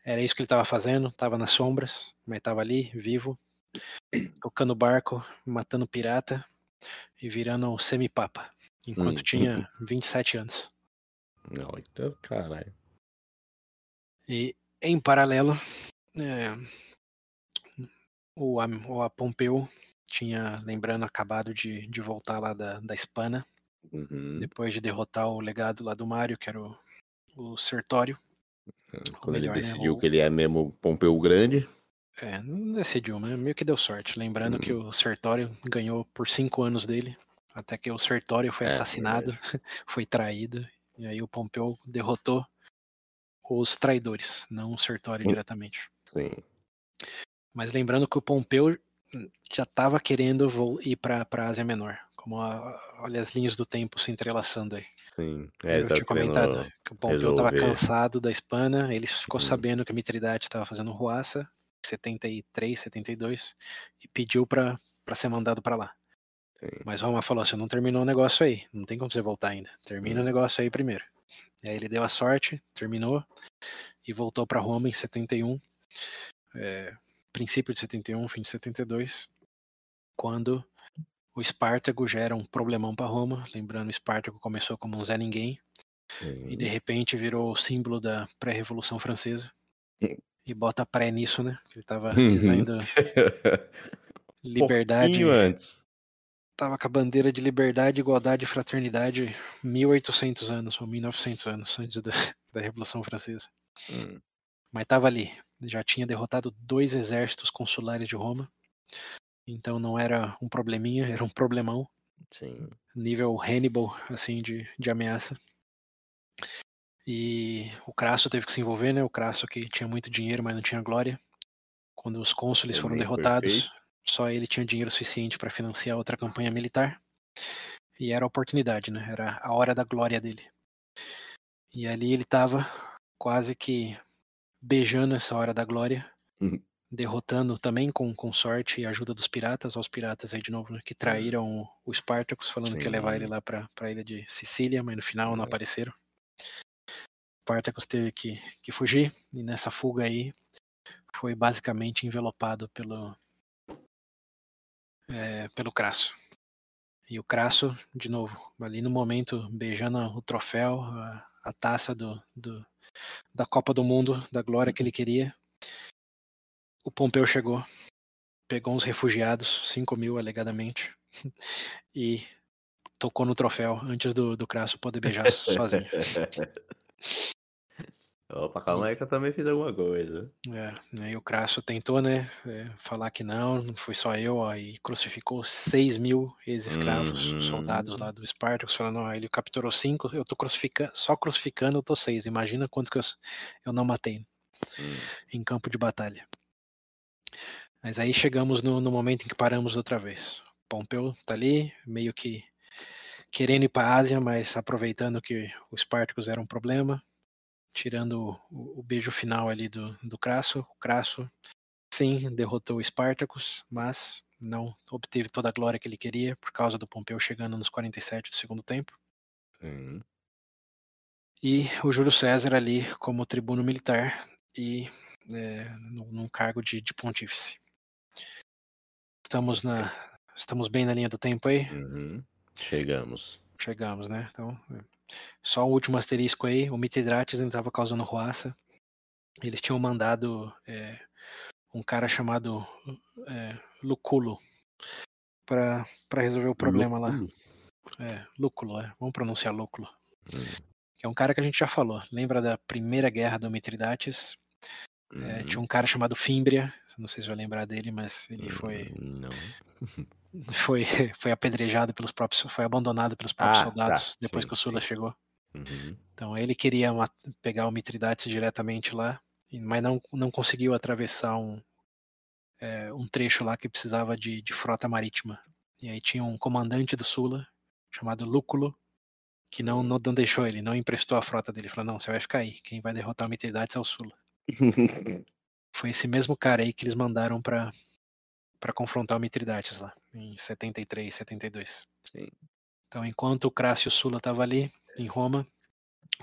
Era isso que ele estava fazendo, estava nas sombras, mas estava ali, vivo, tocando barco, matando pirata e virando um semipapa, enquanto Hum. tinha 27 anos. Não, então, caralho. E em paralelo, é, o, o Pompeu tinha, lembrando, acabado de, de voltar lá da, da Hispana, Uhum. depois de derrotar o legado lá do Mário, que era o, o Sertório. Quando melhor, ele né, decidiu o- que ele é mesmo Pompeu Grande. É, não decidiu, mas meio que deu sorte. Lembrando que o Sertório ganhou por cinco anos dele, até que o Sertório foi É, assassinado, foi traído, e aí o Pompeu derrotou os traidores, não o Sertório Hum. diretamente. Sim. Mas lembrando que o Pompeu já estava querendo ir para a Ásia Menor. Como a- olha as linhas do tempo se entrelaçando aí. Sim. É, eu tava tinha comentado que o Pompeu estava cansado da Hispana, ele ficou Hum. sabendo que a Mitridate estava fazendo ruaça, 73, 72, e pediu para ser mandado para lá. Sim. Mas Roma falou: você não terminou o negócio aí, não tem como você voltar ainda. Termina Hum. o negócio aí primeiro. E aí ele deu a sorte, terminou e voltou para Roma em 71, é, princípio de 71, fim de 72, quando o Espartaco já era um problemão para Roma. Lembrando, o Espartaco começou como um Zé Ninguém e de repente virou o símbolo da pré-revolução francesa. Hum. E bota pré nisso, né? Ele tava Uhum. dizendo liberdade, Pouquinho antes. tava com a bandeira de liberdade, igualdade e fraternidade 1800 anos, ou 1900 anos antes da, da Revolução Francesa. Hum. Mas tava ali, já tinha derrotado dois exércitos consulares de Roma, então não era um probleminha, era um problemão, Sim. nível Hannibal, assim, de, de ameaça. E o Crasso teve que se envolver, né? O Crasso que tinha muito dinheiro, mas não tinha glória. Quando os cônsules foram derrotados, perfeito. só ele tinha dinheiro suficiente para financiar outra campanha militar. E era a oportunidade, né? Era a hora da glória dele. E ali ele estava quase que beijando essa hora da glória, Uhum. Derrotando também com, com sorte e ajuda dos piratas, aos piratas aí de novo, né, que traíram o, Spartacus, falando que ia levar ele Sim. lá para a ilha de Sicília, mas no final não É. apareceram. Spartacus teve que, que fugir, e nessa fuga aí foi basicamente envelopado pelo, é, pelo Crasso. E o Crasso, de novo, ali no momento, beijando o troféu, a, a taça do, do, da Copa do Mundo, da glória que ele queria. O Pompeu chegou, pegou uns refugiados, 5 mil alegadamente, e tocou no troféu antes do, do Crasso poder beijar sozinho. Opa, calma aí que eu também fiz alguma coisa. É, aí o Crasso tentou, né, é, falar que não, não foi só eu, ó, e crucificou 6 mil ex-escravos, Uhum. soldados lá do Spartacus, falando, ó, ele capturou cinco, eu tô crucificando, só crucificando eu tô seis, imagina quantos que eu, eu não matei Hum, em campo de batalha. Mas aí chegamos no, no momento em que paramos outra vez. Pompeu tá ali, meio que querendo ir para a Ásia, mas aproveitando que o Spartacus era um problema, tirando o, o beijo final ali do, do Crasso. O Crasso, sim, derrotou o Spartacus, mas não obteve toda a glória que ele queria por causa do Pompeu chegando nos 47 do segundo tempo. sim. E o Júlio César ali como tribuno militar e é, num num cargo de, de pontífice. Estamos na, estamos bem na linha do tempo aí. Uhum. Chegamos. Chegamos, né? Então, só o último asterisco aí, o Mithridates ainda estava causando ruaça. Eles tinham mandado é, um cara chamado é, Luculo para resolver o problema lá. Lúculo. É, Lúculo, é. Vamos pronunciar Lúculo. Hum. Que é um cara que a gente já falou. Lembra da primeira guerra do Mithridates? É, Uhum. tinha um cara chamado Fímbria, não sei se vai lembrar dele, mas ele foi, Hum, Não. foi, foi apedrejado pelos próprios, foi abandonado pelos próprios Ah, soldados tá, depois sim, que o Sula sim. chegou. Uhum. Então ele queria pegar o Mitridates diretamente lá, mas não, não conseguiu atravessar um, é, um trecho lá que precisava de, de frota marítima. E aí tinha um comandante do Sula, chamado Lúculo, que não, não, não deixou ele, não emprestou a frota dele. Falou, não, você vai ficar aí, quem vai derrotar o Mitridates é o Sula. Foi esse mesmo cara aí que eles mandaram para para confrontar o Mitridates lá, em 73, 72. Sim. Então, enquanto o Crácio Sula estava ali, em Roma,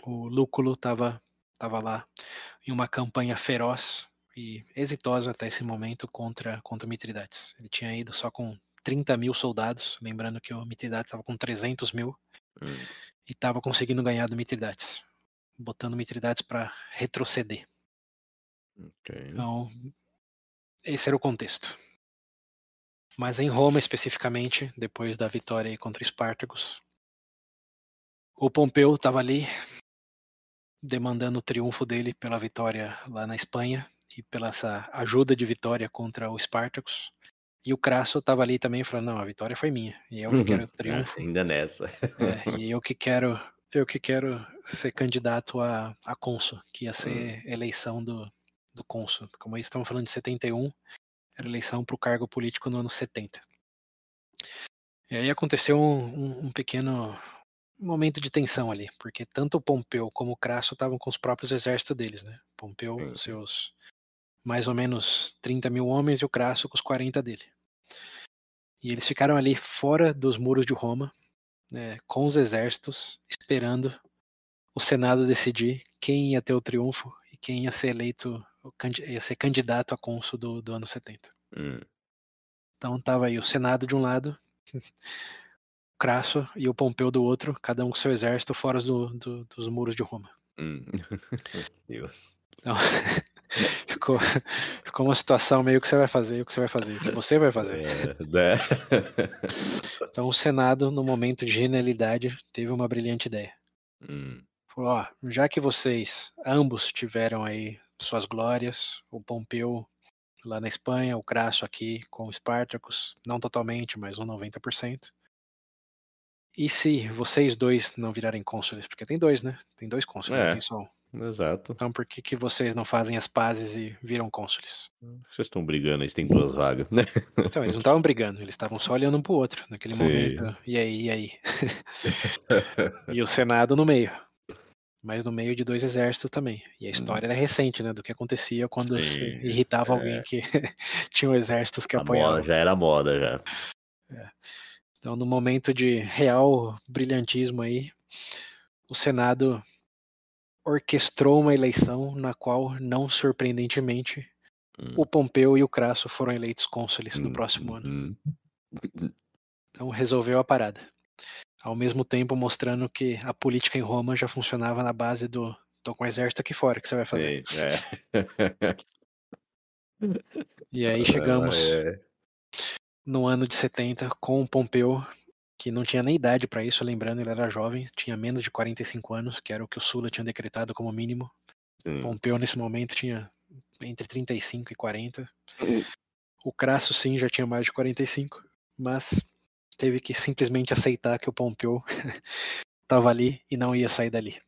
o Lúculo estava tava lá em uma campanha feroz e exitosa até esse momento contra, contra o Mitridates. Ele tinha ido só com 30 mil soldados, lembrando que o Mitridates estava com 300 mil Hum. e estava conseguindo ganhar do Mitridates, botando o Mitridates para retroceder. Ok. Então, esse era o contexto. Mas em Roma, especificamente, depois da vitória contra Espartacus, o Pompeu estava ali demandando o triunfo dele pela vitória lá na Espanha e pela essa ajuda de vitória contra o Spartacus. E o Crasso estava ali também falando, não, a vitória foi minha, e eu que quero o triunfo, Ah, ainda nessa. é, e eu que quero, eu que quero ser candidato a, a cônsul, que ia ser eleição do, do cônsul. Como estamos falando de 71, era eleição para o cargo político no ano 70. E aí aconteceu um, um- pequeno momento de tensão ali, porque tanto o Pompeu como o Crasso estavam com os próprios exércitos deles, né? Pompeu, Sim. seus mais ou menos 30 mil homens e o Crasso com os 40 dele. E eles ficaram ali fora dos muros de Roma, né, com os exércitos, esperando o Senado decidir quem ia ter o triunfo e quem ia ser eleito, ia ser candidato a cônsul do, do ano 70. Hum. Então tava aí o Senado de um lado, o Crasso e o Pompeu do outro, cada um com seu exército fora do- do- dos muros de Roma. Hum. Deus. Então, ficou, ficou uma situação meio que você vai fazer, o que você vai fazer, o que você vai fazer. Então o Senado, no momento de genialidade, teve uma brilhante ideia. Hum. Falou, ó, já que vocês ambos tiveram aí suas glórias, o Pompeu lá na Espanha, o Crasso aqui com o Spartacus, não totalmente, mas um 90%. E se vocês dois não virarem cônsules? Porque tem dois, né? Tem dois cônsules, É. não tem só um. Exato. Então por que, que vocês não fazem as pazes e viram cônsules? Vocês estão brigando, eles têm duas vagas, né? Então, eles não estavam brigando, eles estavam só olhando um pro outro naquele Sim. momento. E aí, e aí? E o Senado no meio. Mas no meio de dois exércitos também. E a história era recente, né? Do que acontecia quando se Sim, irritava é. alguém que tinham exércitos que A apoiavam. moda, já era moda já. Então, no momento de real brilhantismo aí, o Senado orquestrou uma eleição na qual, não surpreendentemente, Hum. o Pompeu e o Crasso foram eleitos cônsules no Hum, próximo ano. hum. Então resolveu a parada. Ao mesmo tempo mostrando que a política em Roma já funcionava na base do tô com o exército aqui fora, o que você vai fazer? Sim, é. E aí chegamos É. no ano de 70 com o Pompeu, que não tinha nem idade para isso, lembrando, ele era jovem, tinha menos de 45 anos, que era o que o Sula tinha decretado como mínimo. Sim. Pompeu nesse momento tinha entre 35 e 40. Hum. O Crasso sim já tinha mais de 45, mas teve que simplesmente aceitar que o Pompeu estava ali e não ia sair dali.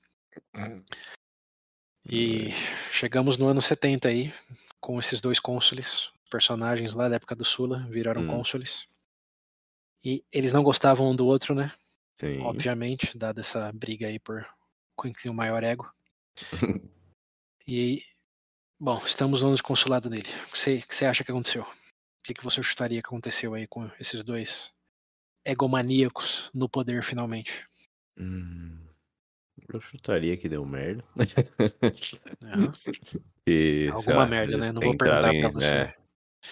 E chegamos no ano 70 aí, com esses dois cônsules, personagens lá da época do Sula, viraram Hum. cônsules. E eles não gostavam um do outro, né? Sim. Obviamente, dada essa briga aí por quem tem o maior ego. E, bom, estamos no ano de consulado dele. O que você, o que você acha que aconteceu? O que, que você chutaria que aconteceu aí com esses dois egomaníacos no poder finalmente? Hum, Eu chutaria que deu merda. Aham. E, Alguma lá, merda, eles né? Não vou perguntar entraram pra em- você. é,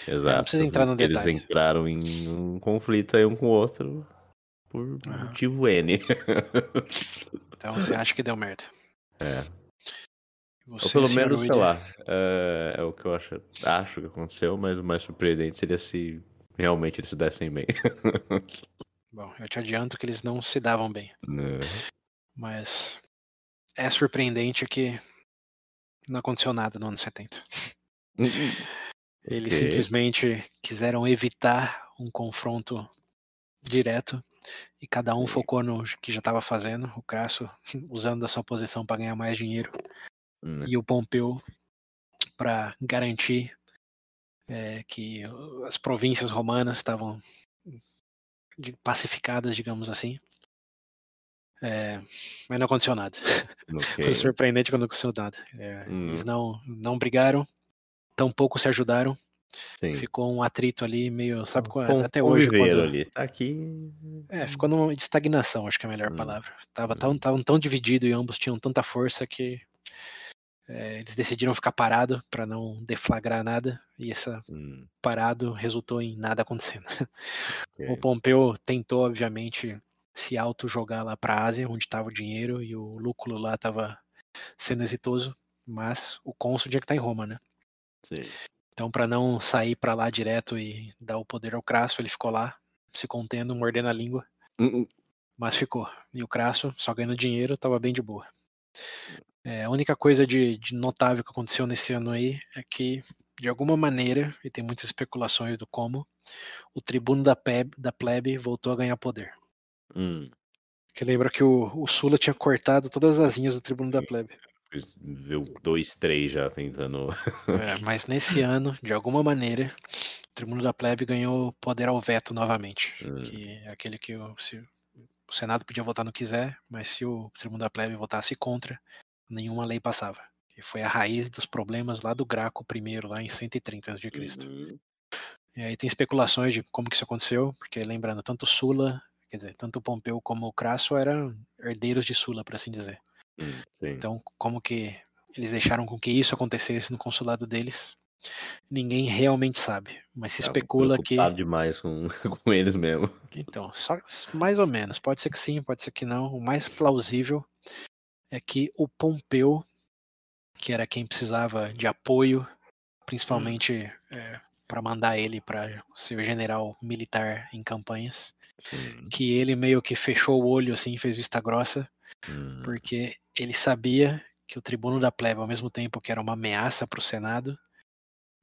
exato. precisa entrar no Eles detalhe. entraram em um conflito aí um com o outro por Aham. motivo N. Então você acha que deu merda. É. Você, Ou pelo menos, sei lá, é, é o que eu acho, acho que aconteceu, mas o mais surpreendente seria se realmente eles se dessem bem. Bom, eu te adianto que eles não se davam bem. Mas é surpreendente que não aconteceu nada no ano 70. Eles Ok. simplesmente quiseram evitar um confronto direto e cada um focou no que já estava fazendo. O Crasso usando da sua posição para ganhar mais dinheiro Hum, e o Pompeu para garantir é, que as províncias romanas estavam pacificadas, digamos assim. É, mas não aconteceu nada. ok. Foi surpreendente quando aconteceu nada. É, Hum. Eles não, não brigaram, tampouco se ajudaram. Sim. Ficou um atrito ali meio, sabe, qual- Con- até hoje quando ali. Tá aqui. É, ficou numa estagnação, acho que é a melhor Hum. palavra. Tava Hum. tão, tavam tão divididos e ambos tinham tanta força que é, eles decidiram ficar parado para não deflagrar nada e essa Hum, parado resultou em nada acontecendo. O ok. Pompeu tentou, obviamente, se auto-jogar lá para a Ásia, onde estava o dinheiro e o Lúculo lá estava sendo exitoso, mas o cônsul tinha que estar em Roma, né? Sim. Então, para não sair para lá direto e dar o poder ao Crasso, ele ficou lá, se contendo, mordendo a língua, Hum, hum, mas ficou. E o Crasso, só ganhando dinheiro, estava bem de boa. É, a única coisa de, de notável que aconteceu nesse ano aí é que, de alguma maneira, e tem muitas especulações do como, o tribuno da plebe, da plebe voltou a ganhar poder. hum. Que lembra que o, o Sula tinha cortado todas as linhas do tribuno da plebe. Viu dois, três já tentando. É, mas nesse ano, de alguma maneira, o tribuno da plebe ganhou poder ao veto novamente. Hum. Que é aquele que o, se o Senado podia votar no quiser, mas se o tribuno da plebe votasse contra, nenhuma lei passava. E foi a raiz dos problemas lá do Graco primeiro, lá em 130 a.C. Uhum. E aí tem especulações de como que isso aconteceu, porque lembrando, tanto Sula, quer dizer, tanto Pompeu como o Crasso eram herdeiros de Sula, por assim dizer. Hum, sim. Então, como que eles deixaram com que isso acontecesse no consulado deles, ninguém realmente sabe. Mas se especula que. demais com, com eles mesmo. Então, só mais ou menos. Pode ser que sim, pode ser que não. O mais plausível é que o Pompeu, que era quem precisava de apoio, principalmente para mandar ele para ser general militar em campanhas, Sim. que ele meio que fechou o olho assim, fez vista grossa, Hum, porque ele sabia que o tribuno da plebe, ao mesmo tempo que era uma ameaça para o Senado,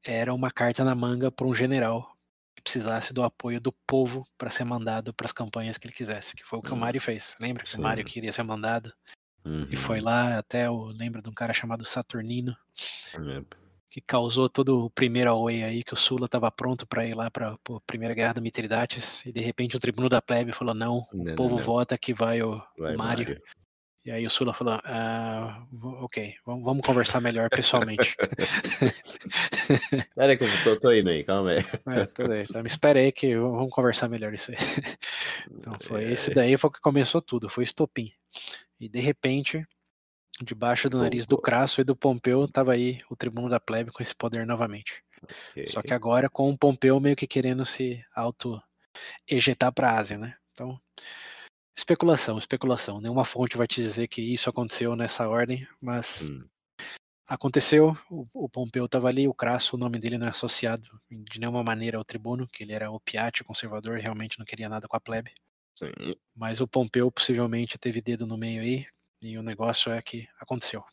era uma carta na manga para um general que precisasse do apoio do povo para ser mandado para as campanhas que ele quisesse, que foi o que o Hum. Mário fez. Lembra que Sim. o Mário queria ser mandado e foi uhum. lá até o lembra de um cara chamado Saturnino É, que causou todo o primeiro away aí que o Sula estava pronto para ir lá para a Primeira Guerra do Mitridates e de repente o tribuno da plebe falou não, Não, o povo não, não. vota que vai o, Vai, Mário. Mário. E aí o Sula falou, ah, ok, vamos, vamos conversar melhor pessoalmente. Pera aí que eu tô, tô indo aí, calma aí. é, tudo bem, então me espera aí que vamos conversar melhor isso aí. Então foi É, esse daí foi o que começou tudo, foi estopim. E de repente, debaixo do nariz do. Crasso e do Pompeu, tava aí o tribuno da plebe com esse poder novamente. ok. Só que agora com o Pompeu meio que querendo se auto-ejetar para a Ásia, né? Então, especulação, especulação. Nenhuma fonte vai te dizer que isso aconteceu nessa ordem, mas Hum, aconteceu. O, o Pompeu estava ali, o Crasso, o nome dele não é associado de nenhuma maneira ao tribuno, que ele era opiate, conservador, realmente não queria nada com a plebe. Sim. Mas o Pompeu possivelmente teve dedo no meio aí, e o negócio é que aconteceu.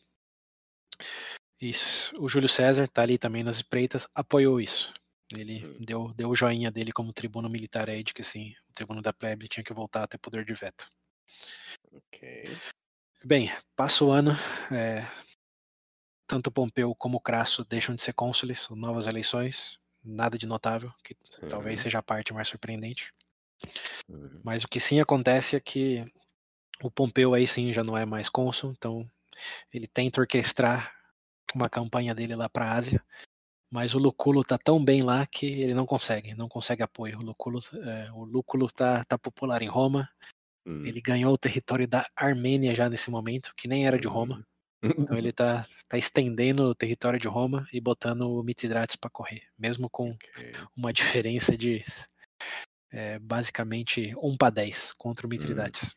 Isso. O Júlio César tá ali também nas espreitas, apoiou isso. Ele Hum. deu, deu o joinha dele como tribuno militar aí de que sim, o tribuno da plebe tinha que voltar a ter poder de veto. Ok. Bem, passa o ano, é, tanto Pompeu como Crasso deixam de ser cônsules, novas eleições, nada de notável, que talvez seja a parte mais surpreendente. Uhum. Mas o que sim acontece é que o Pompeu aí sim já não é mais cônsul, então ele tenta orquestrar uma campanha dele lá para a Ásia, mas o Lúculo tá tão bem lá que ele não consegue, não consegue apoio. O Lúculo, é, o Lúculo tá, tá popular em Roma, Hum. ele ganhou o território da Armênia já nesse momento, que nem era de Roma. Então ele tá, tá estendendo o território de Roma e botando o Mithridates para correr, mesmo com Ok. uma diferença de é, basicamente 1 para 10 contra o Mithridates.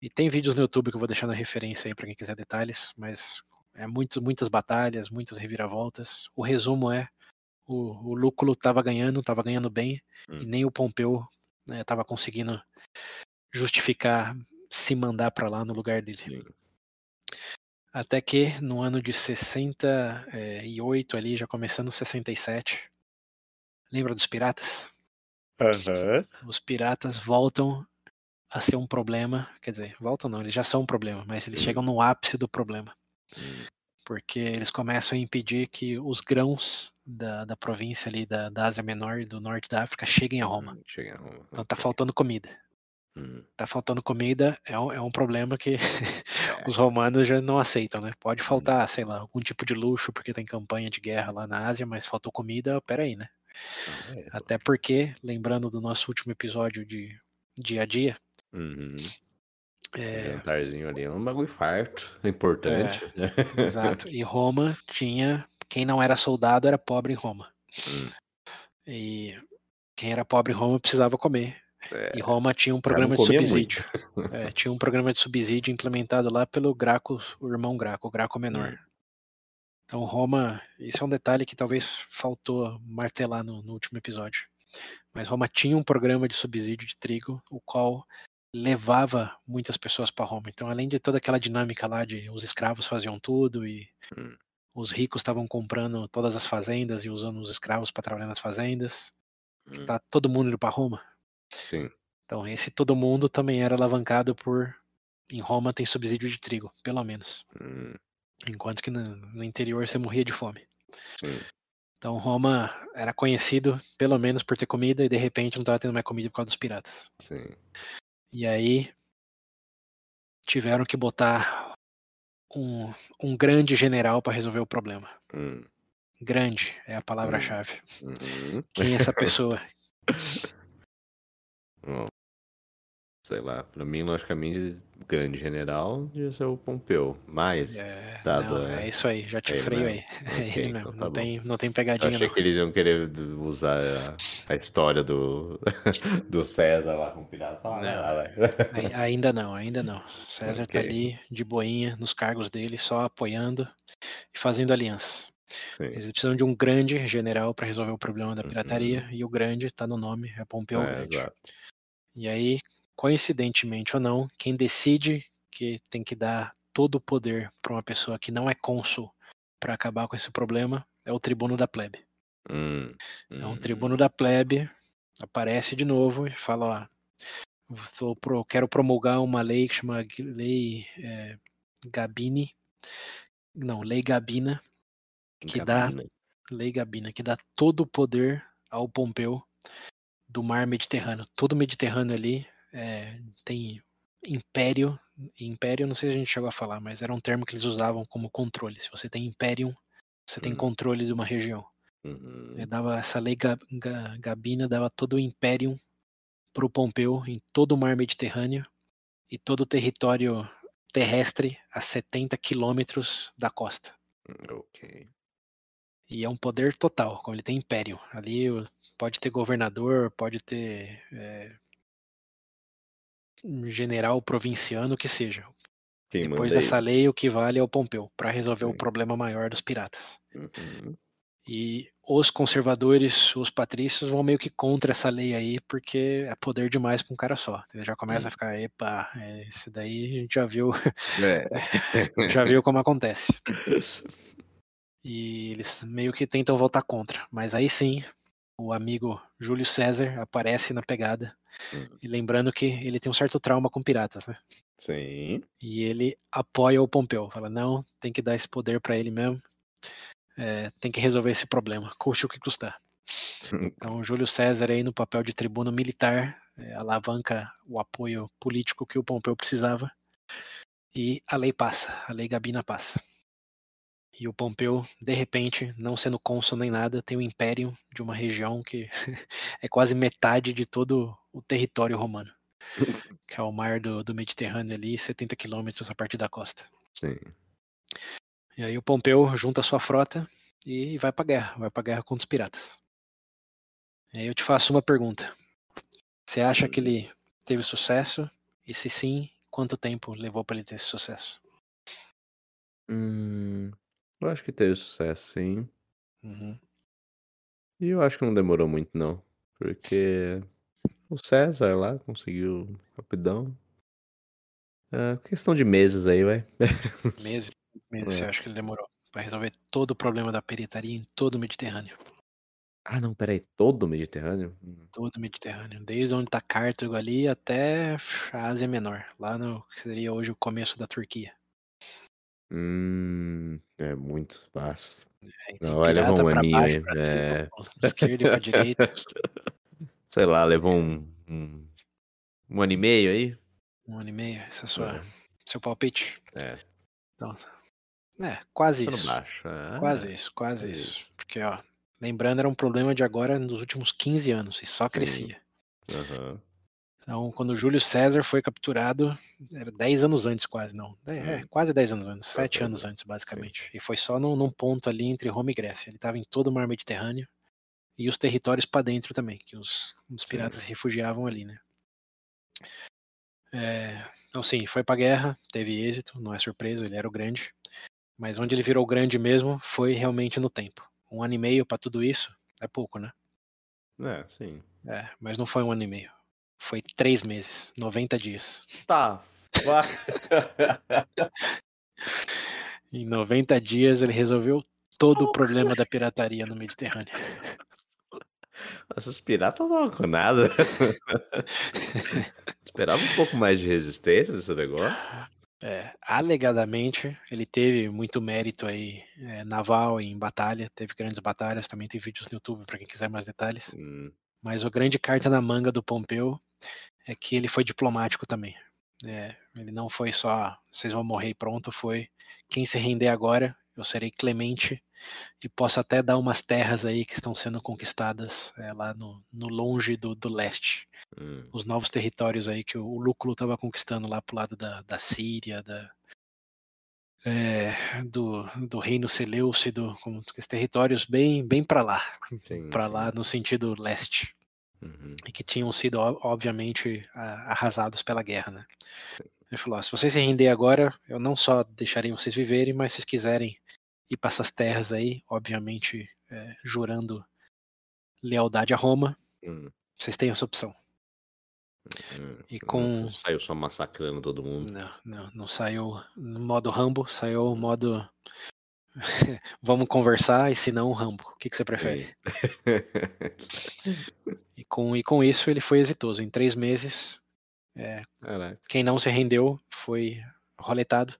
E tem vídeos no YouTube que eu vou deixar na referência aí para quem quiser detalhes, mas é muito, muitas batalhas, muitas reviravoltas. O resumo é o, o Lúculo estava ganhando, estava ganhando bem, Hum. e nem o Pompeu estava conseguindo justificar se mandar para lá no lugar dele. Sim. Até que no ano de 68 ali, já começando 67, lembra dos piratas? Aham. Os piratas voltam a ser um problema, quer dizer, voltam não, eles já são um problema, mas eles chegam no ápice do problema, Hum. porque eles começam a impedir que os grãos da, da província ali da, da Ásia Menor e do norte da África cheguem a Roma. Hum, Chega a Roma. Então tá faltando comida. Hum. Tá faltando comida é um, é um problema que os romanos já não aceitam, né? Pode faltar, sei lá, algum tipo de luxo porque tem campanha de guerra lá na Ásia, mas faltou comida, peraí, né? É, Até porque, lembrando do nosso último episódio de dia a dia, Uhum. é, Jantarzinho ali é um bagulho farto, importante. né? exato, e Roma tinha, quem não era soldado era pobre em Roma. Hum. E quem era pobre em Roma precisava comer. É, E Roma tinha um programa de subsídio. É, tinha um programa de subsídio implementado lá pelo Graco, o irmão Graco, o Graco menor. Então Roma, isso é um detalhe que talvez faltou martelar no, no último episódio. Mas Roma tinha um programa de subsídio de trigo, o qual levava muitas pessoas para Roma. Então, além de toda aquela dinâmica lá de os escravos faziam tudo e Hum. os ricos estavam comprando todas as fazendas e usando os escravos para trabalhar nas fazendas, Hum. tá todo mundo indo para Roma. Sim. Então, esse todo mundo também era alavancado por. Em Roma tem subsídio de trigo, pelo menos. Hum. Enquanto que no, no interior você morria de fome. Sim. Então, Roma era conhecido, pelo menos, por ter comida e de repente não estava tendo mais comida por causa dos piratas. Sim. E aí tiveram que botar um, um grande general para resolver o problema. Hum. Grande é a palavra-chave. Uhum. Quem é essa pessoa? Sei lá, pra mim, logicamente, grande general devia ser o Pompeu. Mas, É, dado não, a- é isso aí, já te é freio aí. É Ok, ele então mesmo. tá não, bom. tem, não tem eu pegadinha, achei não. que eles iam querer usar a, a história do, do César lá com o pirata. Vai vai. Ai- Ainda não, ainda não. César tá Ok. ali de boinha nos cargos dele, só apoiando e fazendo alianças. Sim. Eles precisam de um grande general para resolver o problema da Uhum. pirataria e o grande tá no nome, é Pompeu É, Grande. exato. E aí, coincidentemente ou não, quem decide que tem que dar todo o poder para uma pessoa que não é cônsul para acabar com esse problema é o tribuno da plebe. Hum, Então, o hum, tribuno da plebe aparece de novo e fala: ó, sou pro- quero promulgar uma lei que chama Lei é, Gabini, não, Lei Gabina, que dá Gabina. Lei Gabina, que dá todo o poder ao Pompeu do mar Mediterrâneo. Todo o Mediterrâneo ali é, tem império. Império, não sei se a gente chegou a falar, mas era um termo que eles usavam como controle. Se você tem império, você tem Hum. controle de uma região. Uhum. É, dava essa lei Ga- Ga- Gabina dava todo o império para o Pompeu em todo o mar Mediterrâneo e todo o território terrestre a 70 quilômetros da costa. Ok. E é um poder total, como ele tem império. Ali pode ter governador, pode ter é, general provinciano, que seja. Quem Depois dessa lei, o que vale é o Pompeu, para resolver o problema maior dos piratas. ele? Uhum. E os conservadores, os patrícios, vão meio que contra essa lei aí, porque é poder demais para um cara só. Ele já começa Hum. a ficar, epa, é, esse daí a gente já viu, É. já viu como acontece. E eles meio que tentam voltar contra. Mas aí sim, o amigo Júlio César aparece na pegada. Hum. E lembrando que ele tem um certo trauma com piratas, né? Sim. E ele apoia o Pompeu. Fala, não, tem que dar esse poder para ele mesmo. É, tem que resolver esse problema, custe o que custar. Então, Júlio César aí no papel de tribuno militar é, alavanca o apoio político que o Pompeu precisava e a lei passa, a lei Gabina passa. E o Pompeu, de repente, não sendo cônsul nem nada, tem o um império de uma região que é quase metade de todo o território romano, que é o mar do, do Mediterrâneo ali, 70 quilômetros a partir da costa. Sim. E aí o Pompeu junta a sua frota e vai pra guerra, vai pra guerra contra os piratas. E aí eu te faço uma pergunta. Você acha que ele teve sucesso? E se sim, quanto tempo levou para ele ter esse sucesso? Hum, eu acho que teve sucesso, sim. Uhum. E eu acho que não demorou muito, não. Porque o César lá conseguiu rapidão. É questão de meses aí, vai. Meses, meses, É. você acha que ele demorou para resolver todo o problema da pirataria em todo o Mediterrâneo? Ah, não, peraí. Todo o Mediterrâneo? Hum. Todo o Mediterrâneo, desde onde está Cartago ali até a Ásia Menor, lá no que seria hoje o começo da Turquia. Hum, é muito vasto. Aí tem Não, vai levar pirata um pra aninho baixo, pra cima, É. pra esquerda e pra direita. Sei lá, levou um, um, um ano e meio aí? Um ano e meio, esse é sua, É. seu palpite. É, Então, é, quase isso. baixo. Ah, Quase isso, quase é isso. isso. Porque, ó, lembrando, era um problema de agora nos últimos 15 anos e só Sim. crescia. Aham. Então, quando Júlio César foi capturado, era 10 anos antes, quase, não. É, é, Hum. quase 10 anos antes, Quase 7 10 anos antes, basicamente. E foi só num, num ponto ali entre Roma e Grécia. Ele estava em todo o mar Mediterrâneo e os territórios para dentro também, que os, os piratas se refugiavam ali, né? É, então, sim, foi pra guerra, teve êxito, não é surpresa, ele era o grande. Mas onde ele virou grande mesmo foi realmente no tempo. Um ano e meio para tudo isso é pouco, né? É, sim. É, mas não foi um ano e meio. Foi três meses, 90 dias. Tá. Em 90 dias ele resolveu todo o problema da pirataria no Mediterrâneo. Essas piratas não com nada. Esperava um pouco mais de resistência desse negócio. É, alegadamente, ele teve muito mérito aí é, naval em batalha, teve grandes batalhas, também tem vídeos no YouTube para quem quiser mais detalhes. Hum, Mas a grande carta na manga do Pompeu é que ele foi diplomático também. É, ele não foi só vocês vão morrer e pronto, foi quem se render agora, eu serei clemente e posso até dar umas terras aí que estão sendo conquistadas é, lá no, no longe do, do leste. hum. Os novos territórios aí que o, o Lúculo estava conquistando lá pro lado da, da Síria, da, é, do, do reino Seleucido, como esses territórios bem, bem para lá, para lá no sentido leste Uhum. e que tinham sido ob- obviamente arrasados pela guerra, né? Sim. Ele falou: se vocês se render agora, eu não só deixarei vocês viverem, mas se vocês quiserem ir para essas terras aí, obviamente é, jurando lealdade a Roma, Hum, vocês têm essa opção. Hum. E Não com Saiu só massacrando todo mundo. não, não, não saiu no modo Rambo, saiu o modo vamos conversar e se não Rambo. O que, que você prefere? E com, e com isso ele foi exitoso. Em três meses, Caraca. quem não se rendeu foi roletado,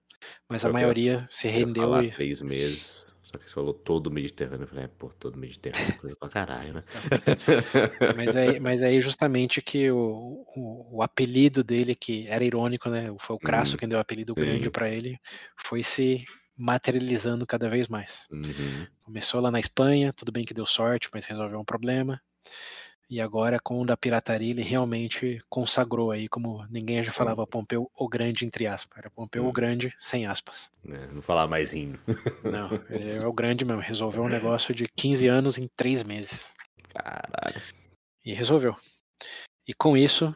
mas a Eu- eu- maioria se rendeu falar e três meses. Só que você falou todo o Mediterrâneo. Eu falei, é, pô, todo o Mediterrâneo é coisa pra caralho, né? Mas aí, mas aí justamente que o, o, o apelido dele, que era irônico, né? Foi o Crasso Uhum, quem deu o apelido sim. grande para ele, foi se materializando cada vez mais. Uhum. Começou lá na Espanha, tudo bem que deu sorte, mas resolveu um problema. E agora, com o da pirataria, ele realmente consagrou aí, como ninguém já falava Pompeu o Grande, entre aspas. Era Pompeu o Hum. Grande, sem aspas. É, não falar mais rindo. Não, ele é o grande mesmo. Resolveu um negócio de 15 anos em 3 meses. Caralho. E resolveu. E com isso,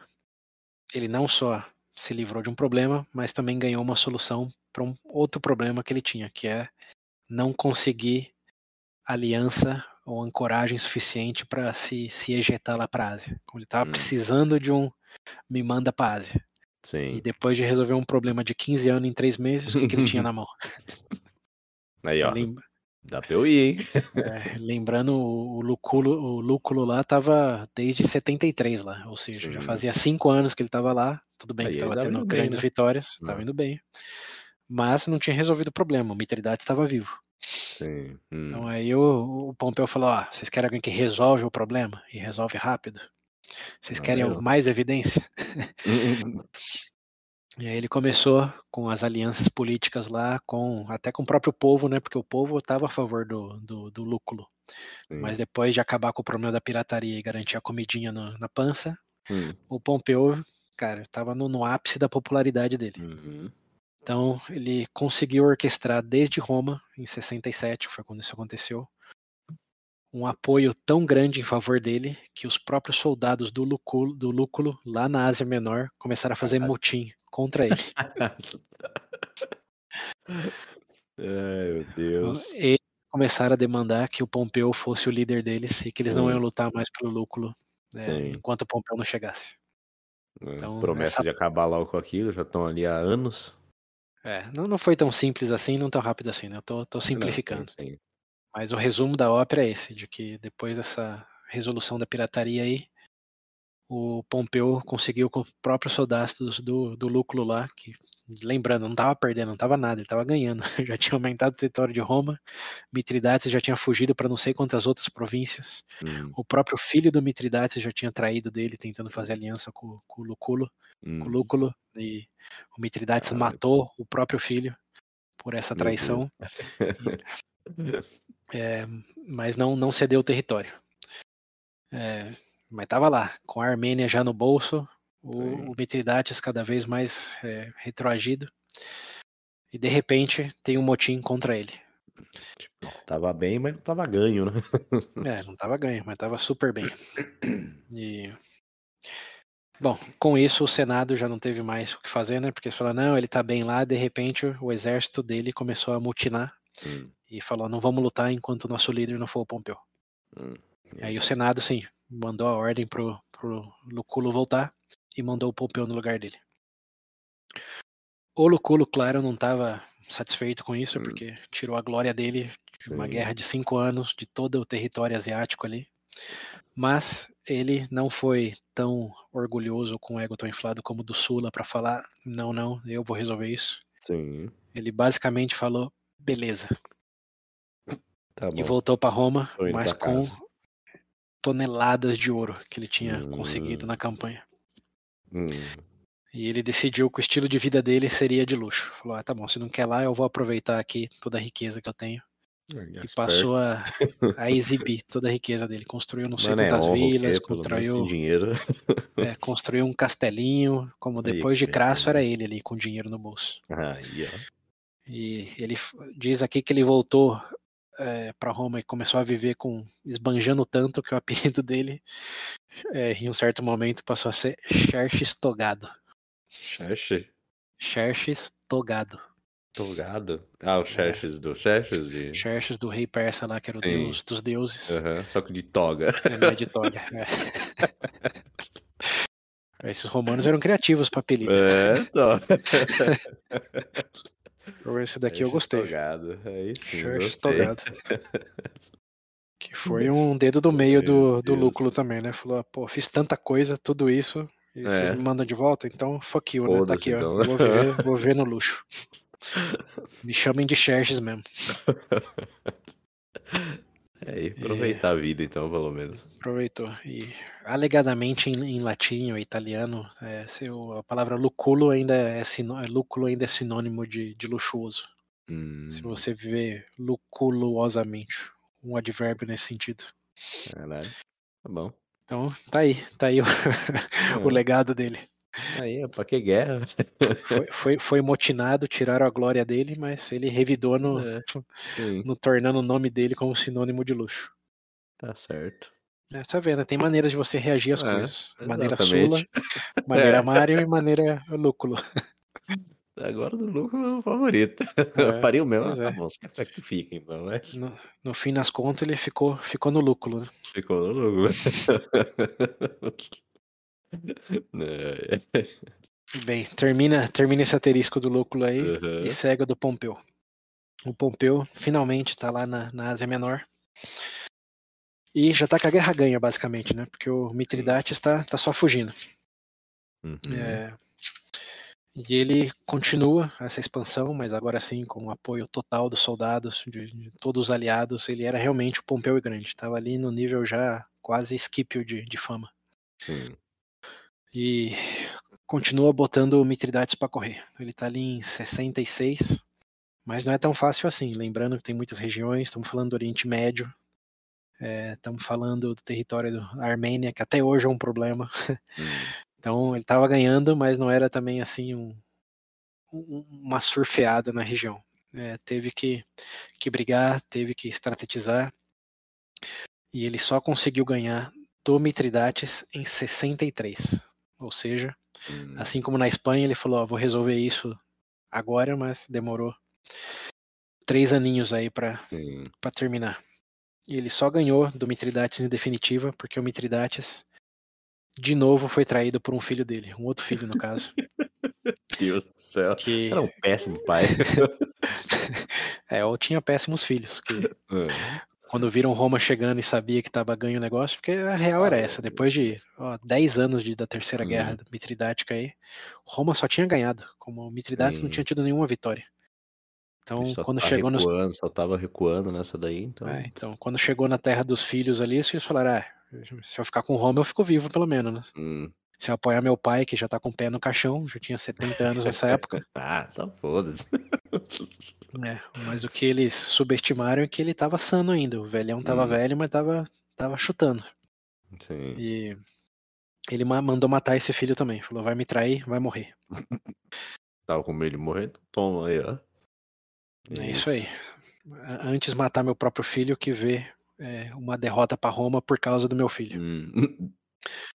ele não só se livrou de um problema, mas também ganhou uma solução para um outro problema que ele tinha, que é não conseguir aliança ou ancoragem suficiente para se, se ejetar lá para a Ásia. Ele estava Hum. precisando de um me manda para Ásia. E Sim. depois de resolver um problema de 15 anos em 3 meses, o que, que ele tinha na mão? Aí, ó. Ele, Dá pra eu ir, hein? É, lembrando, o Lúculo, o Lúculo lá tava desde 73 lá, ou seja, Sim. já fazia cinco anos que ele tava lá. Tudo bem Aí que tava tendo indo bem, grandes né? vitórias, Hum. tava indo bem. Mas não tinha resolvido o problema, o Mitridates estava vivo. Sim. Hum. Então aí o, o Pompeu falou: ó, vocês querem alguém que resolve o problema e resolve rápido? Vocês Ah, querem mais evidência? E aí ele começou com as alianças políticas lá, com até com o próprio povo, né? Porque o povo estava a favor do, do, do lúculo. Sim. Mas depois de acabar com o problema da pirataria e garantir a comidinha no- na pança, Hum. o Pompeu, cara, estava no, no ápice da popularidade dele. Uhum. Então ele conseguiu orquestrar desde Roma, em 67, foi quando isso aconteceu, um apoio tão grande em favor dele que os próprios soldados do Lúculo, do Lúculo lá na Ásia Menor, começaram a fazer motim contra ele. Ai, meu Deus. Eles começaram a demandar que o Pompeu fosse o líder deles e que eles não iam lutar mais pelo Lúculo né, enquanto o Pompeu não chegasse. É, Então, Promessa essa- de acabar logo com aquilo, já estão ali há anos. É, não, não foi tão simples assim, não tão rápido assim, né? Eu tô, tô Não, simplificando. sim, sim. Mas o resumo da ópera é esse, de que depois dessa resolução da pirataria aí, o Pompeu conseguiu com os próprios soldados do, do Lúculo lá, que, lembrando, não estava perdendo, não estava nada, ele estava ganhando. Já tinha aumentado o território de Roma, Mitridates já tinha fugido para não sei quantas outras províncias. Hum, O próprio filho do Mitridates já tinha traído dele, tentando fazer aliança com, com o Lúculo, hum. com o Lúculo, e o Mitridates Caralho. matou o próprio filho por essa traição. É, mas não, não cedeu o território. É, mas estava lá, com a Armênia já no bolso, o, Sim. o Mitridates cada vez mais é, retroagido, e de repente tem um motim contra ele. Tipo, tava bem, mas não tava ganho, né? É, não estava ganho, mas estava super bem. E, bom, com isso o Senado já não teve mais o que fazer, né? Porque eles falaram, não, ele tá bem lá, de repente o exército dele começou a mutinar Hum, e falou, não vamos lutar enquanto o nosso líder não for o Pompeu. hum. Aí o Senado, sim, mandou a ordem pro, pro Luculo voltar e mandou o Pompeu no lugar dele. O Luculo, claro, não estava satisfeito com isso, Hum. porque tirou a glória dele de uma Sim. guerra de cinco anos, de todo o território asiático ali. Mas ele não foi tão orgulhoso com o ego tão inflado como o do Sula para falar: não, não, eu vou resolver isso. Sim, Ele basicamente falou: beleza, tá e voltou para Roma, mas com casa. Toneladas de ouro que ele tinha Hum. conseguido na campanha. Hum, E ele decidiu que o estilo de vida dele seria de luxo. Falou: ah, tá bom, se não quer lá, eu vou aproveitar aqui toda a riqueza que eu tenho. E passou a, a exibir toda a riqueza dele. Construiu não sei Mano, é quantas quê? vilas, construiu, dinheiro. é, construiu um castelinho. Como Aí, depois de que Crasso, era ele ali com dinheiro no bolso. Aí. E ele diz aqui que ele voltou para Roma e começou a viver com esbanjando tanto que o apelido dele, é, em um certo momento, passou a ser Xerxes Togado. Xerxes? Xerxes Togado. Togado? Ah, o Xerxes do Xerxes de... Xerxes do rei persa lá, que era o Sim. deus dos deuses. Aham, Só que de toga. É, não é de toga. é. Esses romanos eram criativos para apelido. É, tô. Esse daqui eu gostei. Togado. Aí sim, Xerxes gostei. Togado. Que foi um dedo do meio Meu do, do Deus. Lúculo também, né? Falou, pô, fiz tanta coisa, tudo isso, e vocês É. me mandam de volta, então fuck you, né? Tá aqui, ó. então. Vou viver, vou viver no luxo. Me chamem de Xerxes mesmo. É, e aproveitar a vida, então, pelo menos. Aproveitou. E alegadamente em, em latim ou italiano, é, se o- a palavra luculo ainda é, sinô, lúculo ainda é sinônimo de, de luxuoso. Hum, Se você viver luculosamente, um advérbio nesse sentido. caralho. Tá bom. Então, tá aí, tá aí o, o É. legado dele. Aí, pra que guerra? Foi, foi, foi motinado, tiraram a glória dele, mas ele revidou no, É, no tornando o nome dele como sinônimo de luxo. tá certo. É, vê, né? Tem maneiras de você reagir às É, coisas. Maneira exatamente. Sula, maneira É. Mário e maneira Lúculo. Agora do lucro é o favorito. É, Faria o meu. pois Ah, tá é. bom, caras que fica, então, né? No, no fim das contas, ele ficou, ficou no Lúculo. Né? Ficou no lucro. Bem, termina, termina esse asterisco do Lúculo aí Uhum. e o do Pompeu. o Pompeu finalmente está lá na, na Ásia Menor. E já está com a guerra ganha, basicamente, né? Porque o Mitridates está tá só fugindo. Uhum. É, e ele continua essa expansão, mas agora sim com o apoio total dos soldados, de, de todos os aliados. Ele era realmente o Pompeu Grande, estava ali no nível já quase Scipio de, de fama. Sim. E continua botando o Mitridates para correr. Ele está ali em 66, mas não é tão fácil assim. Lembrando que tem muitas regiões, estamos falando do Oriente Médio, é, estamos falando do território da Armênia, que até hoje é um problema. Hum. Então ele estava ganhando, mas não era também assim um, um, uma surfeada na região. É, teve que, que brigar, teve que estrategizar. E ele só conseguiu ganhar do Mitridates em 63. Ou seja, Hum. assim como na Espanha, ele falou: ó, vou resolver isso agora, mas demorou três aninhos aí para terminar. E ele só ganhou do Mitridates em definitiva, porque o Mitridates de novo foi traído por um filho dele, um outro filho no caso. Deus do céu. que Era um péssimo pai. é, ou tinha péssimos filhos, que É. quando viram Roma chegando e sabia que estava ganho o negócio, porque a real era essa, depois de ó, 10 anos de, da Terceira Uhum. Guerra Mitridática aí, Roma só tinha ganhado, como Mitridates não tinha tido nenhuma vitória. Então, quando tá chegou nos recuando, só tava recuando nessa daí, então. É, então, quando chegou na terra dos filhos ali, os filhos falaram: ah, se eu ficar com Roma, eu fico vivo, pelo menos, né? Hum. Se eu apoiar meu pai, que já tá com o pé no caixão, já tinha 70 anos nessa época, Ah, só foda-se. né? Mas o que eles subestimaram é que ele tava sano ainda. O velhão tava Hum. velho, mas tava, tava chutando. Sim. E ele ma- mandou matar esse filho também. Falou: vai me trair, vai morrer. Tava com medo de morrer, toma aí, ó. É isso aí. A- Antes matar meu próprio filho que ver é, uma derrota para Roma por causa do meu filho. Hum.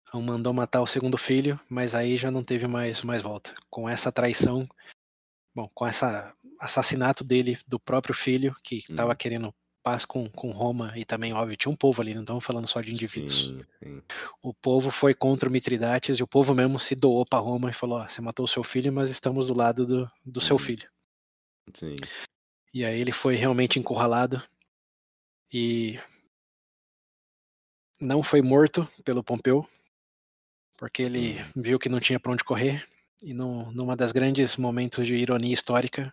Então mandou matar o segundo filho, mas aí já não teve mais, mais volta. Com essa traição, bom, com esse assassinato dele, do próprio filho, que estava Hum. querendo paz com, com Roma e também, óbvio, tinha um povo ali, não estamos falando só de indivíduos. Sim, sim. O povo foi contra o Mitridates e o povo mesmo se doou para Roma e falou: ó, você matou o seu filho, mas estamos do lado do, do seu Hum. filho. Sim. E aí ele foi realmente encurralado e não foi morto pelo Pompeu, porque ele viu que não tinha para onde correr e num, numa das grandes momentos de ironia histórica,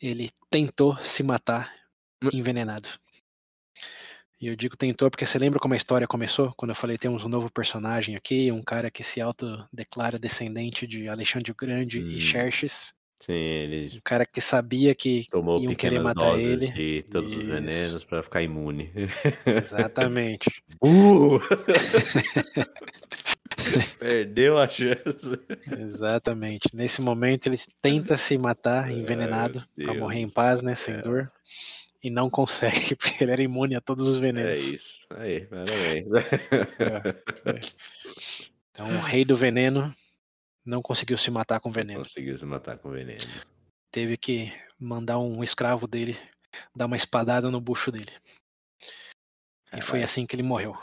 ele tentou se matar envenenado. E eu digo tentou porque você lembra como a história começou? Quando eu falei temos um novo personagem aqui, um cara que se autodeclara descendente de Alexandre o Grande Hum. e Xerxes, Sim, ele um cara que sabia que tomou iam querer matar doses ele. de todos os Isso. venenos pra ficar imune. Exatamente. Uh! Perdeu a chance. Exatamente. Nesse momento ele tenta se matar envenenado meu para morrer em paz, né, sem céu. dor. E não consegue, porque ele era imune a todos os É venenos. isso. Aí, parabéns. É. Então o rei do veneno não conseguiu se matar com veneno. Conseguiu se matar com veneno. Teve que mandar um escravo dele dar uma espadada no bucho dele. E foi assim que ele morreu.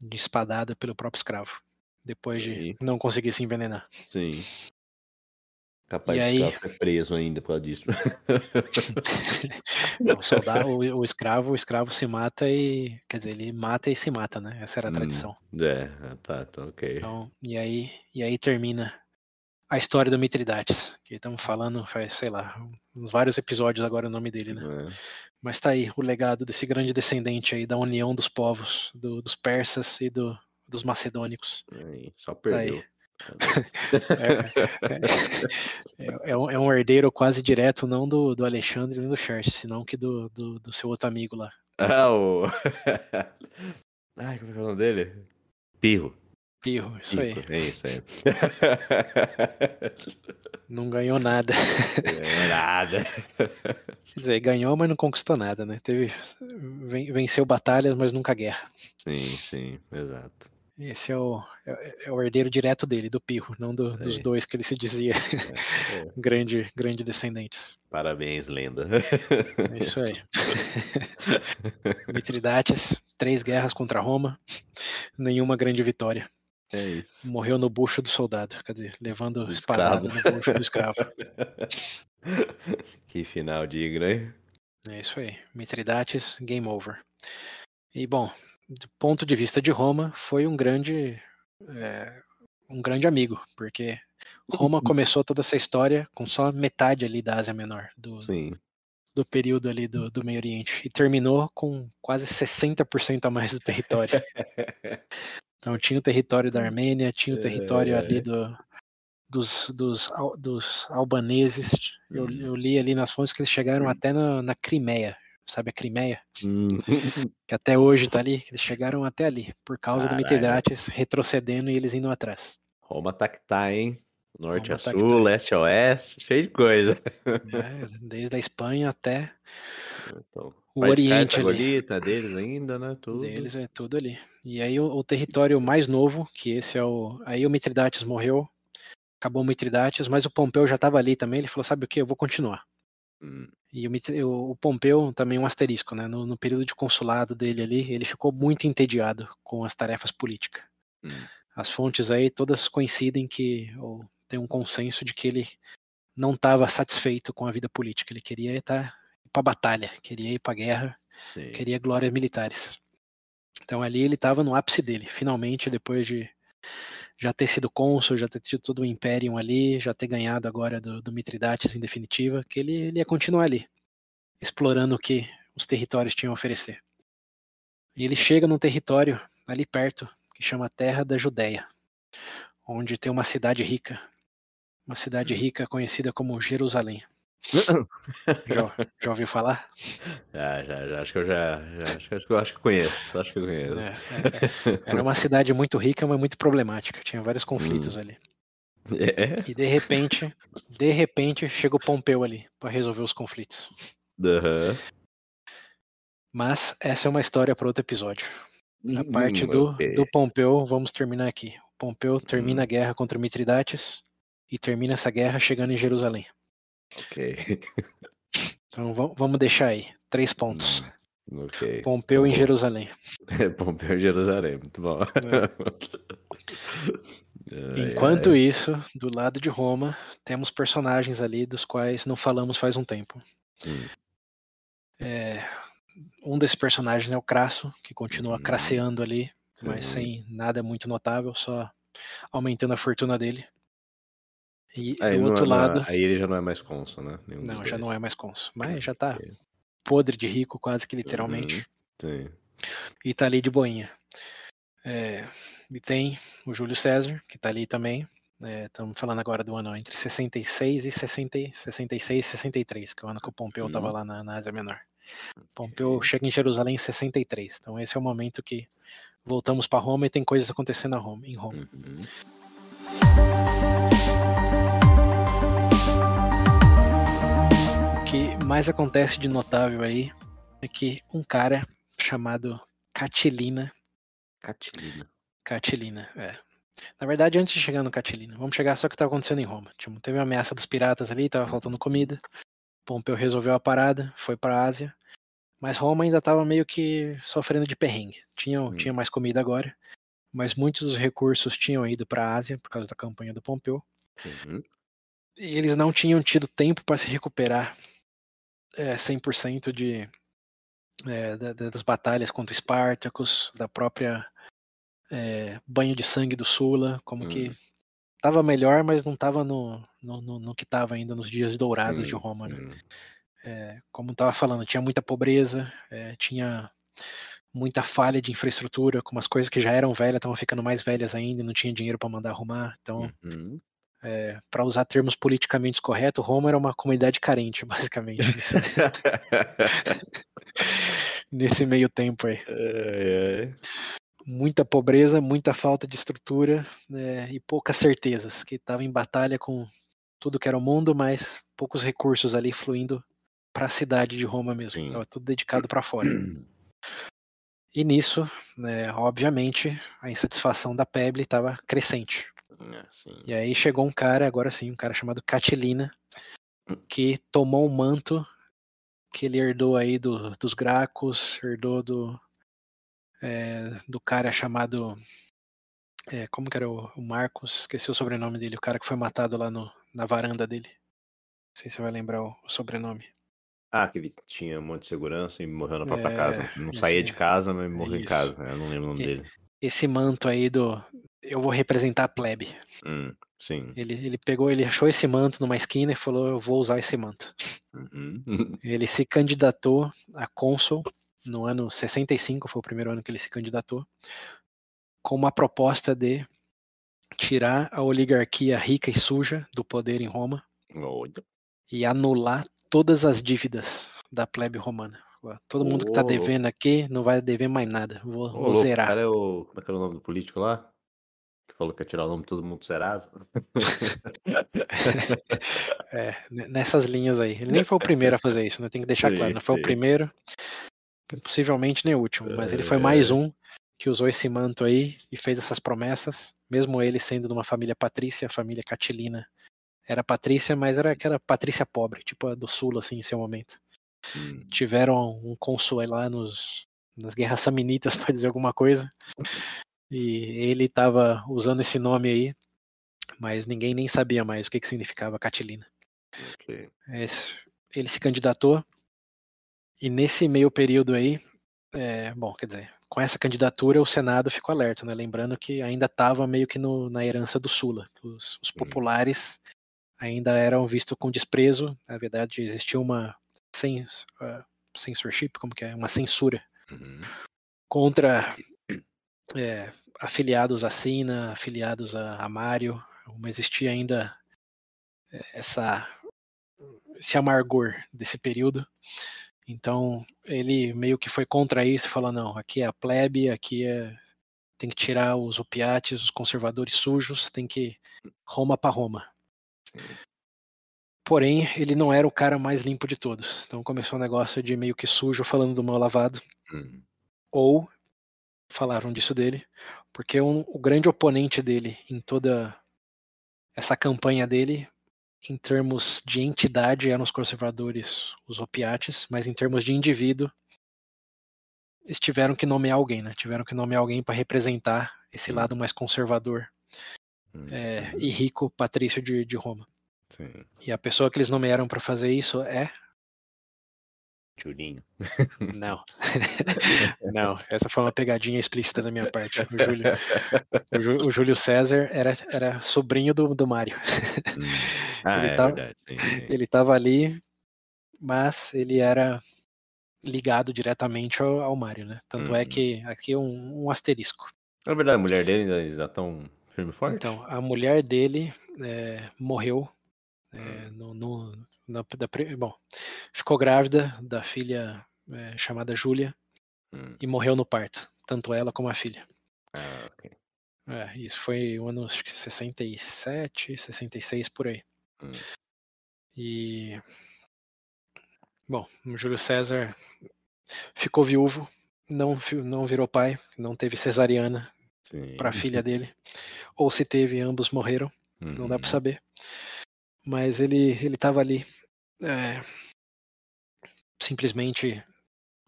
De espadada pelo próprio escravo. Depois de não conseguir se envenenar. Sim. Capaz E de aí- ficar ser preso ainda por causa disso. O soldado, o, o escravo, o escravo se mata e. Quer dizer, ele mata e se mata, né? Essa era a Hum. tradição. É, tá, então ok. Então, e aí, e aí termina a história do Mitridates, que estamos falando faz, sei lá, uns vários episódios agora o nome dele, né? É. Mas tá aí o legado desse grande descendente aí da união dos povos, do- dos persas e do- dos macedônicos. Aí, só Tá aí. perdeu. É, é um, é um herdeiro quase direto, não do, do Alexandre nem do Xerxes, senão que do, do, do seu outro amigo lá. ah, o. Ai, como é que é o nome dele? Pirro. Pirro, isso aí. Pico, É isso aí. Não ganhou nada. É nada. Quer dizer, ganhou, mas não conquistou nada, né? Teve, ven- venceu batalhas, mas nunca guerra. Sim, sim, exato. Esse é o, é, é o herdeiro direto dele, do Pirro, não do- dos dois que ele se dizia É, é. grande, grande descendentes. Parabéns, lenda. É isso aí. Mitridates, três guerras contra Roma, nenhuma grande vitória. É isso. Morreu no bucho do soldado, quer dizer, levando Do espadada escravo. no bucho do escravo. que final digno, hein? É isso aí. Mitridates, game over. E bom, do ponto de vista de Roma, foi um grande, é, um grande amigo, porque Roma começou toda essa história com só metade ali da Ásia Menor, do, Sim. do período ali do, do Meio Oriente, e terminou com quase 60% a mais do território. Então tinha o território da Armênia, tinha o território É. ali do, dos, dos, dos albaneses. Eu, eu li ali nas fontes que eles chegaram até na, na Crimeia. Sabe a Crimeia? Hum. Que até hoje tá ali. Eles chegaram até ali, por causa do Caralho. Mitridates retrocedendo e eles indo atrás. Roma tá que tá, hein? Norte Roma a tá que sul, tá. leste a oeste, cheio de coisa. É, desde a Espanha até Então, o parte de Oriente ali. Cartagonita, deles ainda, né? Tudo. Deles é tudo ali. E aí o, o território mais novo, que esse é o. Aí o Mitridates morreu, acabou o Mitridates, mas o Pompeu já estava ali também. Ele falou: sabe o que? Eu vou continuar. E o, o- o Pompeu também um asterisco, né? No, no período de consulado dele ali, ele ficou muito entediado com as tarefas políticas. hum. As fontes aí todas coincidem que ou tem um consenso de que ele não estava satisfeito com a vida política. Ele queria estar para batalha, queria ir para guerra, Sim. queria glórias militares. Então ali ele estava no ápice dele, finalmente depois de já ter sido cônsul, já ter tido todo o Imperium ali, já ter ganhado agora do, do Mitridates em definitiva, que ele, ele ia continuar ali, explorando o que os territórios tinham a oferecer. E ele chega num território ali perto, que chama Terra da Judéia, onde tem uma cidade rica, uma cidade Hum. rica conhecida como Jerusalém. Já, já ouviu falar? Já, já, já. Acho que eu já. já acho, que, acho que acho que conheço. Acho que conheço. É, é, era uma cidade muito rica, mas muito problemática. Tinha vários conflitos Hum. ali. É? E de repente, de repente, chega o Pompeu ali para resolver os conflitos. Aham. Mas essa é uma história para outro episódio. A parte Hum, do, ok. do Pompeu, vamos terminar aqui. O Pompeu termina Hum. a guerra contra Mitridates e termina essa guerra chegando em Jerusalém. Ok. Então va- vamos deixar aí. Três pontos. Hum, ok. Pompeu Tá em. Jerusalém. Pompeu Jerusalém, muito bom. Ai, Enquanto ai. isso, do lado de Roma, temos personagens ali dos quais não falamos faz um tempo. Hum, É, um desses personagens é o Crasso, que continua Uhum. craceando ali, mas sim. sem nada muito notável, só aumentando a fortuna dele. E Aí, do é- outro é- lado, aí ele já não é mais cônsul, né? Nenhum não, já não é mais cônsul, mas já tá podre de rico, quase que literalmente, Sim. e tá ali de boinha. É, e tem o Júlio César, que tá ali também. Estamos falando agora do ano entre 66 e 60, e- 66 e 63, que é o ano que o Pompeu estava Uhum. lá na, na Ásia Menor. Pompeu Ok. chega em Jerusalém em 63. Então esse é o momento que voltamos para Roma e tem coisas acontecendo a Roma, em Roma. Uhum. Que mais acontece de notável aí é que um cara chamado Catilina, Catilina. Catilina, é. Na verdade, antes de chegar no Catilina, vamos chegar só o que estava acontecendo em Roma. Tipo, teve a ameaça dos piratas ali, tava faltando comida. Pompeu resolveu a parada, foi para a Ásia. Mas Roma ainda estava meio que sofrendo de perrengue. Tinha, Hum. tinha mais comida agora, mas muitos dos recursos tinham ido para a Ásia por causa da campanha do Pompeu. Uhum. E eles não tinham tido tempo para se recuperar é, 100% de, é, da- da- das batalhas contra Espartacus, da própria é, banho de sangue do Sula, como que Hum. estava melhor, mas não estava no, no, no- no que estava ainda nos dias dourados de Sim, Roma. Né? sim. É, como estava falando, tinha muita pobreza, é, tinha muita falha de infraestrutura, como as coisas que já eram velhas estavam ficando mais velhas ainda, não tinha dinheiro para mandar arrumar. Então, Uhum. Para usar termos politicamente corretos, Roma era uma comunidade carente, basicamente, nesse, nesse meio tempo aí. Ai, ai. Muita pobreza, muita falta de estrutura né, e poucas certezas, que estava em batalha com tudo que era o mundo, mas poucos recursos ali fluindo para a cidade de Roma mesmo. Sim. Estava tudo dedicado para fora. E nisso, né, obviamente, a insatisfação da Peble estava crescente. É, sim. E aí chegou um cara, agora sim, um cara chamado Catilina, que tomou o manto que ele herdou aí do- dos Gracos, herdou do, é, do cara chamado. é, como que era o, o Marcos? Esqueci o sobrenome dele, o cara que foi matado lá no, na varanda dele. Não sei se você vai lembrar o, o sobrenome. Ah, que ele tinha um monte de segurança e morreu na própria É, casa. Não saía esse- de casa, mas morreu em casa. Eu não lembro o nome E- dele. Esse manto aí do. Eu vou representar a plebe. Hum, sim. Ele, ele pegou, ele achou esse manto numa esquina e falou: Eu vou usar esse manto. Uhum. Ele se candidatou a cônsul no ano 65, foi o primeiro ano que ele se candidatou, com uma proposta de tirar a oligarquia rica e suja do poder em Roma e anular todas as dívidas da plebe romana. Todo mundo que está devendo aqui não vai dever mais nada. Vou, Ô, vou zerar. cara é o. Como é que era o nome do político lá? Falou que ia tirar o nome de todo mundo do Serasa. É, ne- nessas linhas aí. Ele nem foi o primeiro a fazer isso, né? Tem que deixar Sim, claro. Não foi sim. o primeiro, possivelmente nem o último, mas ele foi É. mais um que usou esse manto aí e fez essas promessas, mesmo ele sendo de uma família patrícia, a família Catilina era patrícia, mas era aquela patrícia pobre, tipo a do sul, assim, em seu momento. Hum, Tiveram um cônsul lá nos, nas guerras samnitas para dizer alguma coisa, e ele estava usando esse nome aí, mas ninguém nem sabia mais o que, que significava Catilina. ok. Esse- ele se candidatou e nesse meio período aí, é, bom, quer dizer, com essa candidatura o Senado ficou alerta, né? Lembrando que ainda estava meio que no- na herança do Sula. Os, os populares ainda eram vistos com desprezo. Na verdade, existia uma cens, uh, censorship, como que é, uma censura Uhum. contra é, afiliados a Sina, afiliados a, a Mário. Não existia ainda é, essa esse amargor desse período. Então ele meio que foi contra isso, falou não, aqui é a plebe, aqui é tem que tirar os opiates, os conservadores sujos, tem que Roma para Roma. Porém, ele não era o cara mais limpo de todos. Então começou um negócio de meio que sujo falando do mal lavado Hum, ou falaram disso dele, porque um- o grande oponente dele em toda essa campanha dele, em termos de entidade, eram os conservadores, os opiates, mas em termos de indivíduo, eles tiveram que nomear alguém, né? Tiveram que nomear alguém para representar esse Hum. lado mais conservador hum, é, e rico patrício de, de Roma. Sim. E a pessoa que eles nomearam para fazer isso é Julinho. Não. Não, essa foi uma pegadinha explícita da minha parte. O Júlio, o Jú- o Júlio César era, era sobrinho do, do Mário. Hum. Ah, Ele é tava- verdade. sim, sim. Ele estava ali, mas ele era ligado diretamente ao, ao Mário, né? Tanto é Uhum. que aqui é um, um asterisco. Na verdade, a mulher dele ainda está tão firme e forte? Então, a mulher dele é, morreu é, no, no- na- da bom, ficou grávida da filha é, chamada Júlia Hum, e morreu no parto, tanto ela como a filha. Ah, ok. É, isso foi o ano acho que 67, 66 por aí. Hum. E bom, Júlio César ficou viúvo, não não virou pai, não teve cesariana para a filha dele, ou se teve, ambos morreram, não dá Uhum. para saber. Mas ele ele estava ali é, simplesmente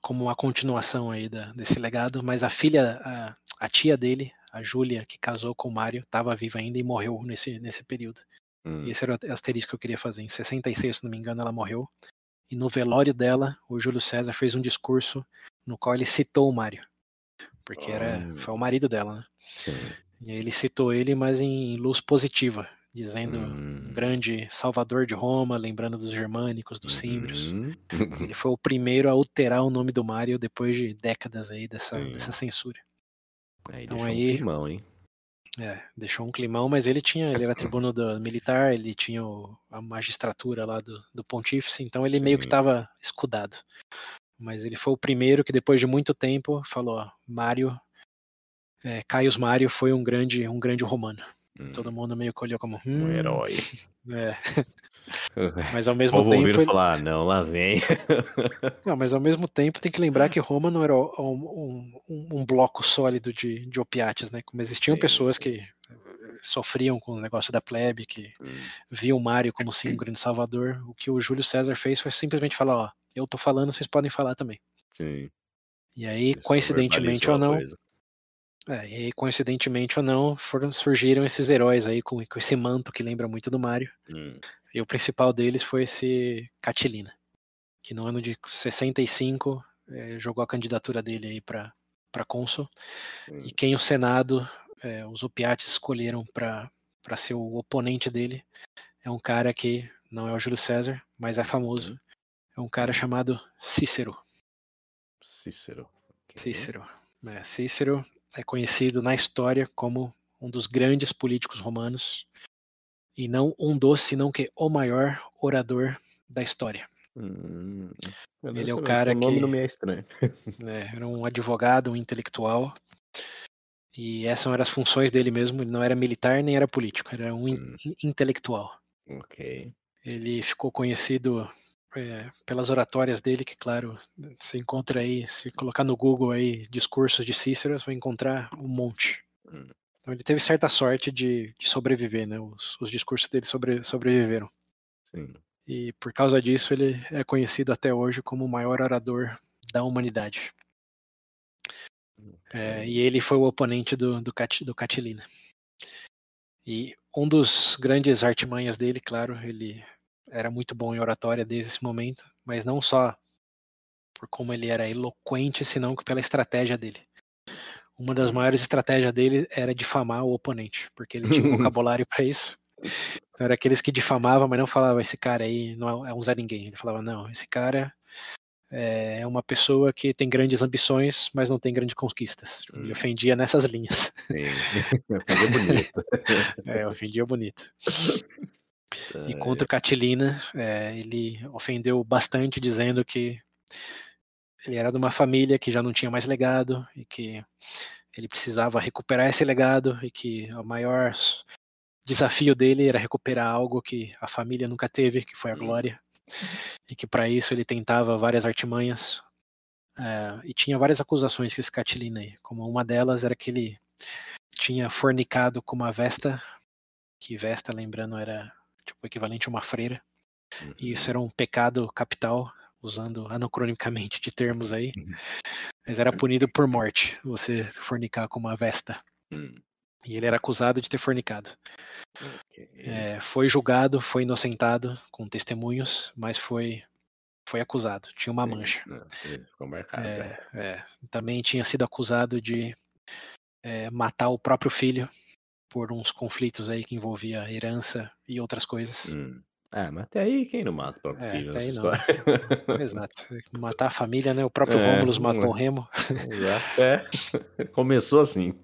como uma continuação aí da, desse legado, mas a filha, a, a tia dele, a Júlia, que casou com o Mário, estava viva ainda e morreu nesse, nesse período. Hum, esse era o asterisco que eu queria fazer. Em 66, se não me engano, ela morreu. E no velório dela, o Júlio César fez um discurso no qual ele citou o Mário. Porque era, foi o marido dela, né? Sim. E aí ele citou ele, mas em luz positiva, dizendo Hum. um grande salvador de Roma, lembrando dos germânicos, dos símbrios. Uhum. Ele foi o primeiro a alterar o nome do Mário depois de décadas aí dessa, Sim. dessa censura. Aí Então deixou aí- um climão, hein? É, deixou um climão, mas ele tinha, ele era tribuno do militar, ele tinha o- a magistratura lá do, do pontífice, então ele meio que Sim. estava escudado. Mas ele foi o primeiro que depois de muito tempo falou, ó, Mário, é, Caius Mário foi um grande, um grande romano. Hum, Todo mundo meio que olhou como, Um hum, herói. é. Mas ao mesmo povo tempo, ele- falar, não, lá vem. não, mas ao mesmo tempo tem que lembrar que Roma não era um, um- um bloco sólido de, de opiates, né? Como existiam Sim. pessoas que eh, sofriam com o negócio da plebe, que Hum, viam o Mário como sim um grande salvador. O que o Júlio César fez foi simplesmente falar, ó, eu tô falando, vocês podem falar também. Sim. E aí, isso coincidentemente verbalizou ou a não, coisa. É, e coincidentemente ou não, foram, surgiram esses heróis aí com, com esse manto que lembra muito do Mário. Hum, E o principal deles foi esse Catilina, que no ano de 65 é, jogou a candidatura dele aí para cônsul, e quem o Senado, é, os opiates escolheram para ser o oponente dele, é um cara que não é o Júlio César, mas é famoso. Uhum. É um cara chamado Cícero. Cícero. Okay. Cícero. É, Cícero é conhecido na história como um dos grandes políticos romanos e não um dos, senão que o maior orador da história. Hum, ele é o cara que. O nome não me é estranho. É, era um advogado, um intelectual. E essas eram as funções dele mesmo. Ele não era militar nem era político, era um hum. intelectual. Ok. Ele ficou conhecido é, pelas oratórias dele, que claro, você encontra aí, se colocar no Google aí discursos de Cícero, você vai encontrar um monte. Hum. Então ele teve certa sorte de, de sobreviver, né? Os, os discursos dele sobre, sobreviveram. Sim. E por causa disso ele é conhecido até hoje como o maior orador da humanidade. É, e ele foi o oponente do, do, Cat, do Catilina. E um dos grandes artimanhas dele, claro, ele era muito bom em oratória desde esse momento, mas não só por como ele era eloquente, senão pela estratégia dele. Uma das maiores estratégias dele era difamar o oponente, porque ele tinha um vocabulário para isso. Então, era aqueles que difamavam, mas não falavam esse cara aí não é um Zé Ninguém. Ele falava, não, esse cara é uma pessoa que tem grandes ambições, mas não tem grandes conquistas. Ele hum. ofendia nessas linhas. Sim, ofendia bonito. é, ofendia bonito. E contra o Catilina, é, ele ofendeu bastante, dizendo que ele era de uma família que já não tinha mais legado e que ele precisava recuperar esse legado e que o maior desafio dele era recuperar algo que a família nunca teve, que foi a glória, e que para isso ele tentava várias artimanhas é, e tinha várias acusações que esse Catilina aí, como uma delas era que ele tinha fornicado com uma Vesta, que Vesta, lembrando, era tipo equivalente a uma freira. Uhum. E isso era um pecado capital, usando anacronicamente de termos aí. Uhum. Mas era punido por morte, você fornicar com uma Vesta. Uhum. E ele era acusado de ter fornicado. Okay. É, foi julgado, foi inocentado com testemunhos, mas foi foi acusado. Tinha uma mancha. ficou marcado. É, é. Também tinha sido acusado de é, matar o próprio filho por uns conflitos aí que envolvia herança e outras coisas. Hum. É, mas até aí quem não mata o próprio é, filho até aí não. Exato. Matar a família, né? O próprio é, Rômulus matou o Remo. É. Começou assim.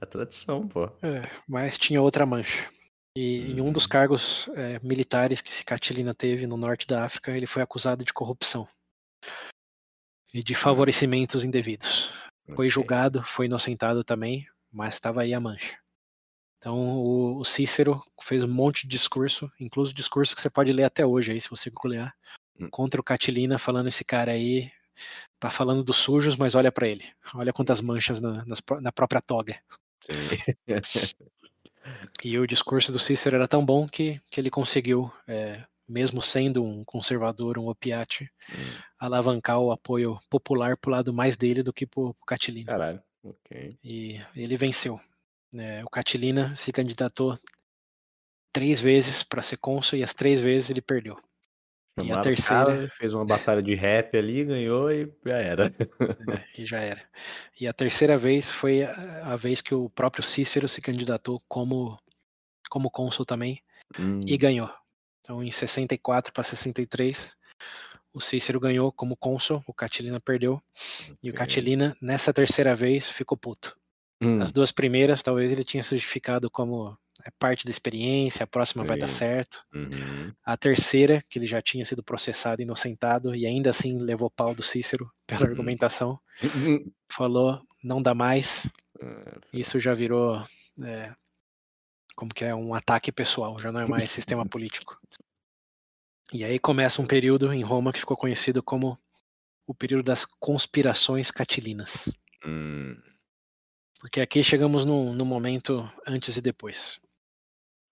A tradição, pô. É, mas tinha outra mancha. E hum. em um dos hum. cargos é, militares que Catilina teve no norte da África, ele foi acusado de corrupção e de hum. favorecimentos indevidos. Foi julgado, foi inocentado também, mas estava aí a mancha. Então o, Cícero fez um monte de discurso, inclusive discurso que você pode ler até hoje aí, se você googlear, hum. contra o Catilina, falando esse cara aí tá falando dos sujos, mas olha para ele, olha quantas manchas na, nas, na própria toga. Sim. e o discurso do Cícero era tão bom que, que ele conseguiu, é, mesmo sendo um conservador, um opiate, hum. alavancar o apoio popular pro lado mais dele do que pro, pro Catilina. Caralho, ok. E ele venceu. É, o Catilina se candidatou três vezes para ser cônsul e as três vezes ele perdeu. e a terceira cara, fez uma batalha de rap ali, ganhou e já era. É, e já era. E a terceira vez foi a, a, vez que o próprio Cícero se candidatou como como cônsul também hum. e ganhou. Então em 64 para 63 o Cícero ganhou como cônsul, o Catilina perdeu. E o Catilina, nessa terceira vez, ficou puto. Hum. As duas primeiras, talvez ele tinha justificado como é parte da experiência, a próxima Sim. vai dar certo. Uhum. A terceira, que ele já tinha sido processado, inocentado, e ainda assim levou pau do Cícero pela uhum. argumentação, uhum. falou, não dá mais. É, Isso já virou, é, como que é, um ataque pessoal, já não é mais sistema político. E aí começa um período em Roma que ficou conhecido como o período das conspirações catilinas. Hum. Porque aqui chegamos no, no momento antes e depois.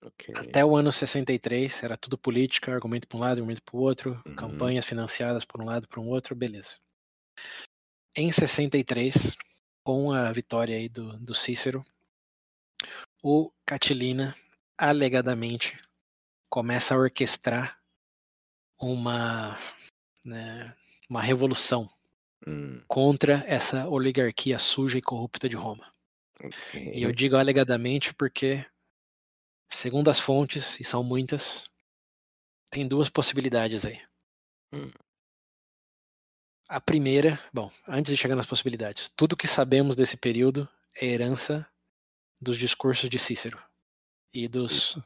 Okay. Até o ano 63 era tudo política, argumento para um lado, argumento para o outro, uhum. campanhas financiadas por um lado, para um outro, beleza. Em 63, com a vitória aí do, do Cícero, o Catilina alegadamente começa a orquestrar uma né, uma revolução Hum, contra essa oligarquia suja e corrupta de Roma. E eu digo alegadamente porque, segundo as fontes, e são muitas, tem duas possibilidades aí. Hum. A primeira, bom, antes de chegar nas possibilidades, tudo que sabemos desse período é herança dos discursos de Cícero e dos,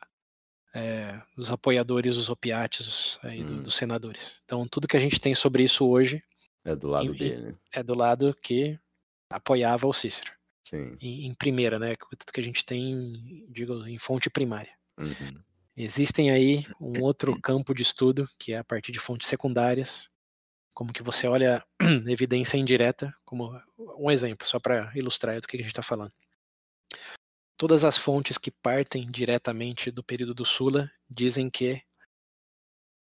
é, dos apoiadores, os opiates aí do- Hum. dos senadores. Então, tudo que a gente tem sobre isso hoje É do lado e- dele. é do lado que apoiava o Cícero. Sim. Em, em primeira, né? Tudo que a gente tem, digo, em fonte primária. Uhum. Existem aí um outro campo de estudo, que é a partir de fontes secundárias, como que você olha evidência indireta, como um exemplo, só para ilustrar do que a gente está falando. Todas as fontes que partem diretamente do período do Sula dizem que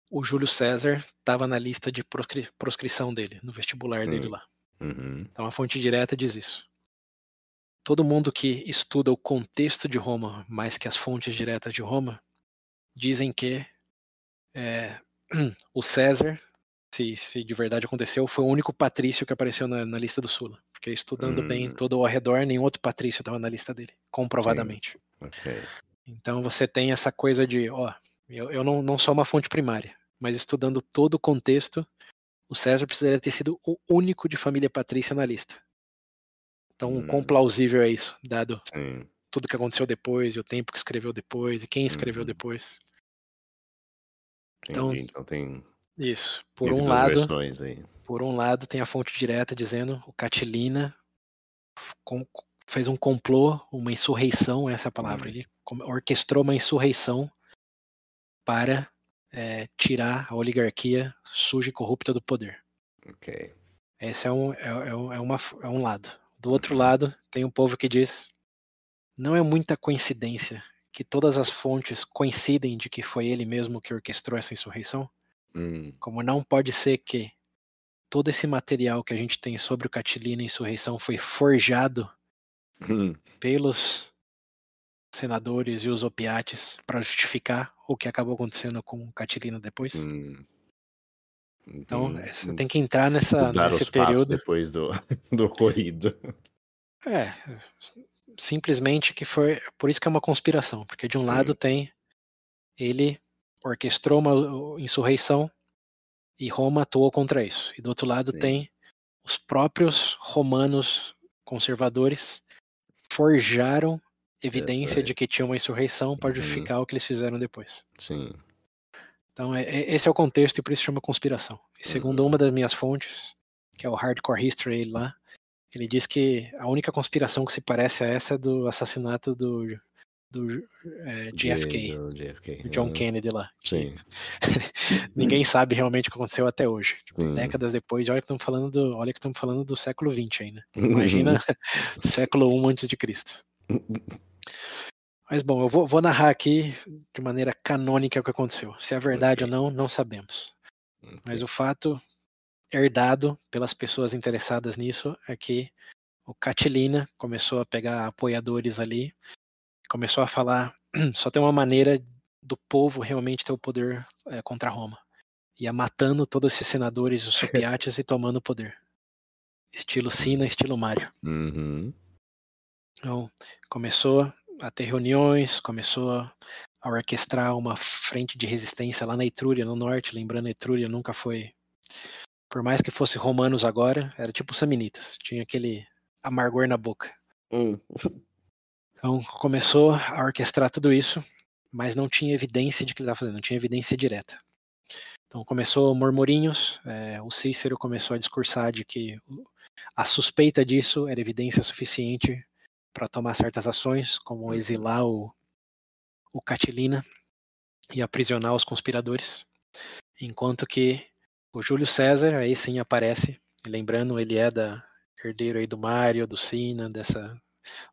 o Júlio César estava na lista de proscri- proscrição dele, no vestibular dele Hum. lá. Uhum. Então a fonte direta diz isso. Todo mundo que estuda o contexto de Roma mais que as fontes diretas de Roma dizem que é, o César, se, se de verdade aconteceu, foi o único patrício que apareceu na, na lista do Sula. Porque estudando bem Hum. todo ao redor, nenhum outro patrício estava na lista dele, comprovadamente. Ok. Então você tem essa coisa de, ó, eu, eu não, não sou uma fonte primária, mas estudando todo o contexto, o César precisaria ter sido o único de família patrícia na lista. Então, Hum. quão plausível é isso, dado Sim. tudo que aconteceu depois, e o tempo que escreveu depois, e quem escreveu Uhum. depois. Entendi. Então- Então, tem Isso. Por um lado, por um lado tem a fonte direta dizendo o Catilina fez um complô, uma insurreição, essa é a palavra, Hum. ele com- orquestrou uma insurreição para eh, tirar a oligarquia suja e corrupta do poder. Ok. Esse é um, é, é é uma, é um lado. Do outro lado, tem um povo que diz: não é muita coincidência que todas as fontes coincidem de que foi ele mesmo que orquestrou essa insurreição? Hum, Como não pode ser que todo esse material que a gente tem sobre o Catilina e a insurreição foi forjado hum, pelos senadores e os opiates para justificar o que acabou acontecendo com o Catilina depois? hum. Então, Hum, eh, você hum. tem que entrar nessa, nesse período. depois do, do ocorrido. É, simplesmente que foi. Por isso que é uma conspiração, porque de um lado Hum. tem ele orquestrou uma insurreição e Roma atuou contra isso. E do outro lado Sim. tem os próprios romanos conservadores forjaram evidência aí. de que tinha uma insurreição para Uhum. justificar o que eles fizeram depois. Sim. Então, é- é- esse é o contexto e por isso chama conspiração. E segundo Uhum. uma das minhas fontes, que é o Hardcore History lá, ele diz que a única conspiração que se parece a essa é do assassinato do, do é, JFK, Do JFK. John uhum. Kennedy lá. Sim. Ninguém sabe realmente o que aconteceu até hoje. Tipo, décadas depois, olha que estamos falando do, olha que estamos falando do século XX ainda. Uhum. Imagina século I antes de Cristo. Mas bom, eu vou, vou narrar aqui de maneira canônica o que aconteceu. Se é verdade Ok. ou não, não sabemos. Ok. Mas o fato herdado pelas pessoas interessadas nisso é que o Catilina começou a pegar apoiadores ali, começou a falar só tem uma maneira do povo realmente ter o poder eh, contra Roma. Ia matando todos esses senadores, os sopiates e tomando o poder. Estilo Sina, estilo Mário. Uhum. Então, começou a ter reuniões, começou a orquestrar uma frente de resistência lá na Etrúria, no norte. Lembrando, a Etrúria nunca foi. Por mais que fosse romanos agora, era tipo Samnitas. Tinha aquele amargor na boca. Hum. Então, começou a orquestrar tudo isso, mas não tinha evidência de que ele estava fazendo, não tinha evidência direta. Então, começou murmurinhos, eh, o Cícero começou a discursar de que a suspeita disso era evidência suficiente para tomar certas ações, como exilar o, o Catilina e aprisionar os conspiradores, enquanto que o Júlio César aí sim aparece, lembrando ele é da herdeiro aí do Mário, do Sina, dessa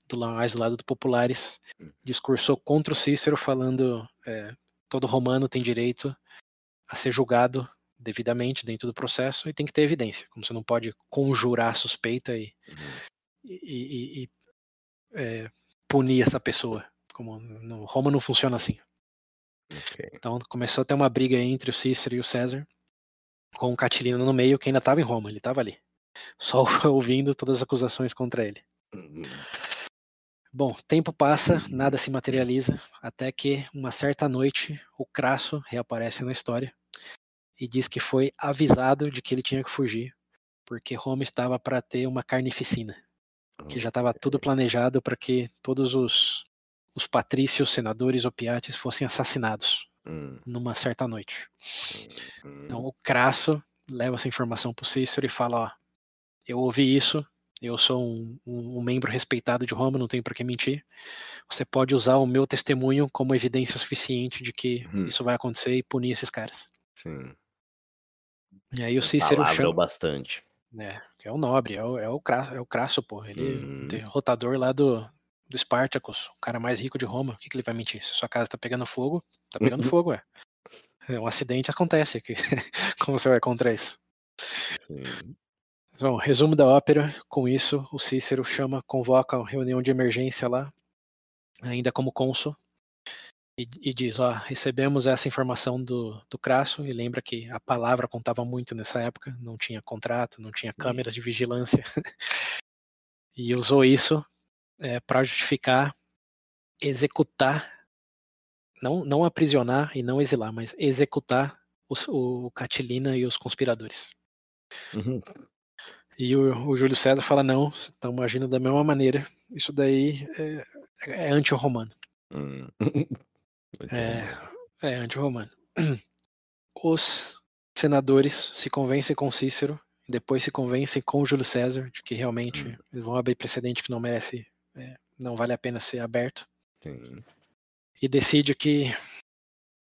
do mais do lado do Populares, discursou contra o Cícero falando é, todo romano tem direito a ser julgado devidamente dentro do processo e tem que ter evidência, como você não pode conjurar a suspeita e, Uhum. e- e- e, é, punir essa pessoa. Como no Roma não funciona assim. Ok. Então começou a ter uma briga entre o Cícero e o César. com o Catilina no meio, que ainda estava em Roma, ele estava ali. Só ouvindo todas as acusações contra ele. Uhum. Bom, tempo passa, nada se materializa, até que uma certa noite o Crasso reaparece na história e diz que foi avisado de que ele tinha que fugir, porque Roma estava para ter uma carnificina, que já estava tudo planejado para que todos os, os patrícios, senadores opiates fossem assassinados Hum, numa certa noite. hum, Então o Crasso leva essa informação para o Cícero e fala: ó, eu ouvi isso, eu sou um, um- um membro respeitado de Roma, não tenho por que mentir. Você pode usar o meu testemunho como evidência suficiente de que Uhum. isso vai acontecer e punir esses caras. sim. E aí o Cícero Palavra é chama, bastante. Que é o nobre, é o, é o, Cra- é o Crasso, pô. Ele é Uhum. o derrotador lá do, do Spartacus, o cara mais rico de Roma. O que, que ele vai mentir? Se sua casa tá pegando fogo, tá pegando Uhum. fogo, é. É, Um acidente acontece aqui. Como você vai contra isso? Sim. Bom, resumo da ópera. Com isso, o Cícero chama, convoca uma reunião de emergência lá, ainda como cônsul, e, e diz: Ó, recebemos essa informação do, do Crasso, e lembra que a palavra contava muito nessa época, não tinha contrato, não tinha Sim. câmeras de vigilância, e usou isso para justificar executar, não, não aprisionar e não exilar, mas executar os, o Catilina e os conspiradores. Uhum. E o, o Júlio César fala: não, estamos agindo da mesma maneira. Isso daí é, é anti-romano. Hum. É, é anti-romano. Os senadores se convencem com Cícero, depois se convencem com Júlio César de que realmente Hum. eles vão abrir precedente que não merece, é, não vale a pena ser aberto, Sim. e decide que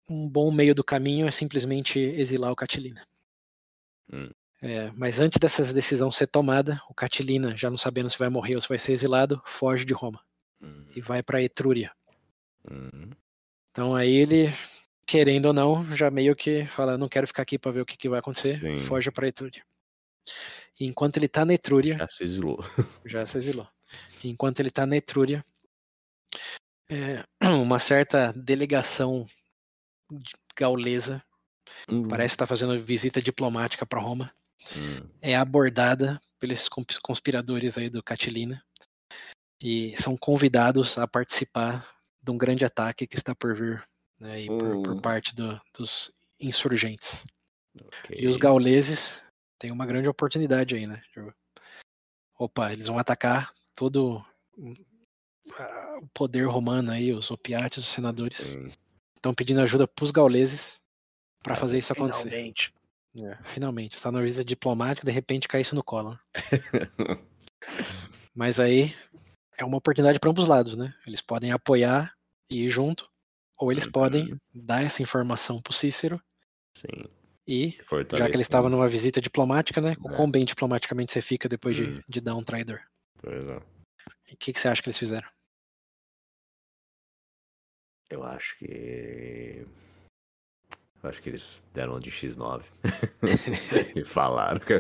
um bom meio do caminho é simplesmente exilar o Catilina. Hum. É, mas antes dessa decisão ser tomada, o Catilina, já não sabendo se vai morrer ou se vai ser exilado, foge de Roma Hum. e vai para Etrúria. Hum. Então aí ele, querendo ou não, já meio que fala, não quero ficar aqui para ver o que, que vai acontecer, Sim. foge para Etrúria. E enquanto ele tá na Etrúria, Já se exilou. já se exilou. E enquanto ele tá na Etrúria, é, uma certa delegação gaulesa, Hum. parece estar fazendo visita diplomática para Roma, Hum. é abordada pelos cons- conspiradores aí do Catilina e são convidados a participar de um grande ataque que está por vir né, por, por Hum. parte do- dos insurgentes. Ok. E os gauleses têm uma grande oportunidade aí, né? de- Opa, eles vão atacar todo o poder romano aí, os opiates, os senadores. Estão pedindo ajuda para os gauleses para Ah, fazer isso acontecer. Finalmente. É, finalmente, está na visita diplomática, de repente cai isso no colo. né? Mas aí é uma oportunidade para ambos os lados, né? Eles podem apoiar e ir junto, ou eles Uhum. podem dar essa informação pro Cícero Sim. e, já Fortalecendo. que ele estava numa visita diplomática, né? O É. quão bem diplomaticamente você fica depois Hum. de, de dar um traidor? Pois é. O que, que você acha que eles fizeram? Eu acho que. Eu acho que eles deram de X9. e falaram. que-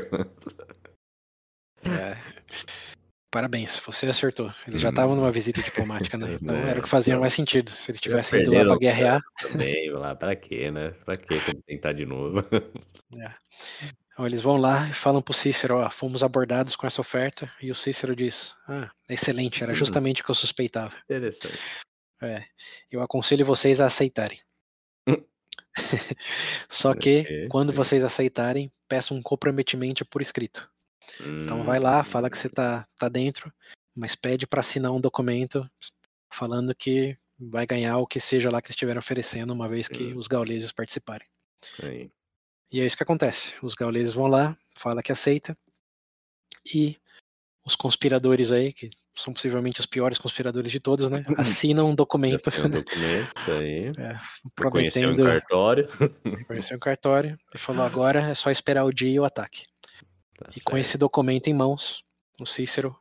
É, Parabéns, você acertou. Eles já Hum. estavam numa visita diplomática, né? Então É, era o que fazia mais sentido. Se eles tivessem ido lá pra guerrear. Também, lá, pra quê, né? Pra quê tentar de novo? Então, eles vão lá e falam pro Cícero, ó, fomos abordados com essa oferta, e o Cícero diz, ah, excelente, era Hum. justamente o que eu suspeitava. Interessante. É, eu aconselho vocês a aceitarem. Hum. Só que, quando vocês aceitarem, peçam um comprometimento por escrito. Então vai Hum, lá, fala que você tá, tá dentro, mas pede para assinar um documento falando que vai ganhar o que seja lá que estiver oferecendo, uma vez que Hum. os gauleses participarem. Aí. E é isso que acontece. Os gauleses vão lá, fala que aceita, e os conspiradores aí, que são possivelmente os piores conspiradores de todos, né? Assinam um documento saiu um documento, aí. é, Conheceu em prometendo cartório. conhecer o cartório e falou agora é só esperar o dia e o ataque. Tá E com certo. esse documento em mãos, o Cícero,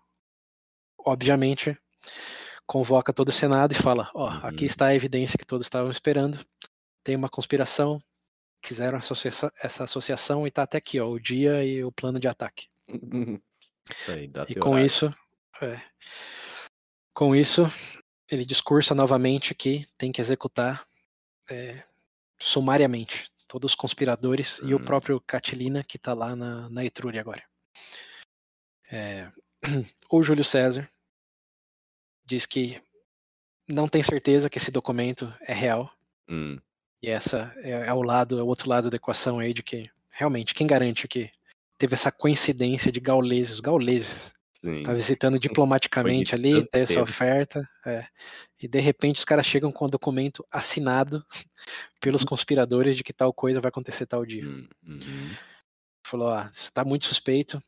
obviamente, convoca todo o Senado e fala: Ó, Uhum. aqui está a evidência que todos estavam esperando. Tem uma conspiração, quiseram associa essa associação e tá até aqui, ó, o dia e o plano de ataque. Isso aí, E e com horário. isso, é, com isso, ele discursa novamente que tem que executar é, sumariamente todos os conspiradores e o Hum. próprio Catilina, que está lá na, na Etrúria agora. É, o Júlio César diz que não tem certeza que esse documento é real, Hum, e essa é, é o lado, é o outro lado da equação aí de que realmente quem garante que teve essa coincidência de gauleses, gauleses, sim. tá visitando diplomaticamente ali, ter essa oferta, é, e de repente os caras chegam com o documento assinado pelos conspiradores de que tal coisa vai acontecer tal dia. Hum, uhum. Falou, ah, isso tá muito suspeito,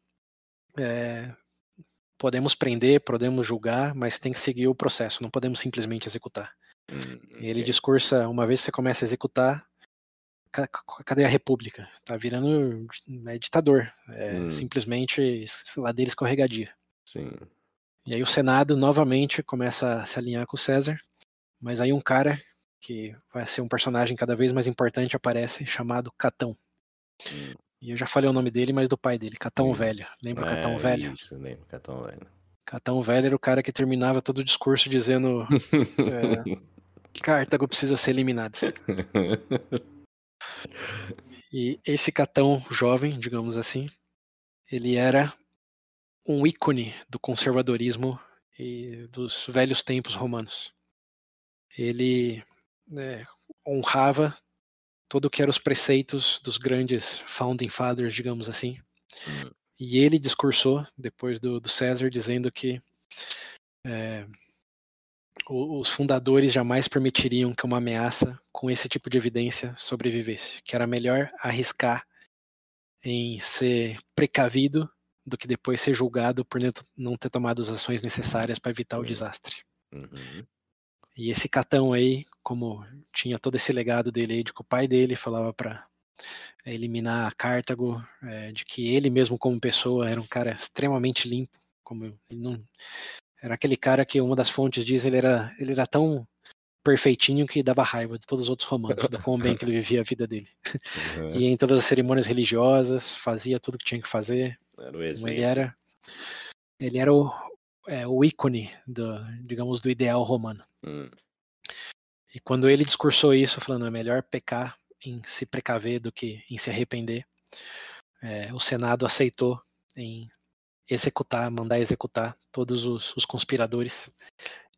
é, podemos prender, podemos julgar, mas tem que seguir o processo, não podemos simplesmente executar. Hum, ele ok. discursa, uma vez que você começa a executar, ca- ca- cadê a república? Tá virando é, ditador, é Hum. simplesmente es- ladeira escorregadia. Sim. E aí o Senado novamente começa a se alinhar com o César, mas aí um cara que vai ser um personagem cada vez mais importante aparece, chamado Catão. Hum. E eu já falei o nome dele, mas do pai dele, Catão Sim. Velho. Lembra o Catão É, Velho? Isso, lembro, Catão Velho. Catão Velho era o cara que terminava todo o discurso dizendo é, Cartago precisa ser eliminado. E esse Catão jovem, digamos assim, ele era um ícone do conservadorismo e dos velhos tempos romanos. Ele né, honrava todo o que eram os preceitos dos grandes founding fathers, digamos assim. Hum. E ele discursou depois do, do César dizendo que é, os fundadores jamais permitiriam que uma ameaça com esse tipo de evidência sobrevivesse, que era melhor arriscar em ser precavido do que depois ser julgado por não ter tomado as ações necessárias para evitar o desastre. Uhum. E esse Catão aí, como tinha todo esse legado dele aí de que o pai dele falava para eliminar Cartago, eh, de que ele mesmo como pessoa era um cara extremamente limpo, como não era aquele cara que uma das fontes diz ele era ele era tão perfeitinho que dava raiva de todos os outros romanos, do quão bem que ele vivia a vida dele. Uhum. Ia em todas as cerimônias religiosas, fazia tudo que tinha que fazer, Era o exemplo. ele era ele era o, é, o ícone do, digamos, do ideal romano. Hum, E quando ele discursou isso, falando é melhor pecar em se precaver do que em se arrepender, é, o Senado aceitou em executar, mandar executar todos os, os conspiradores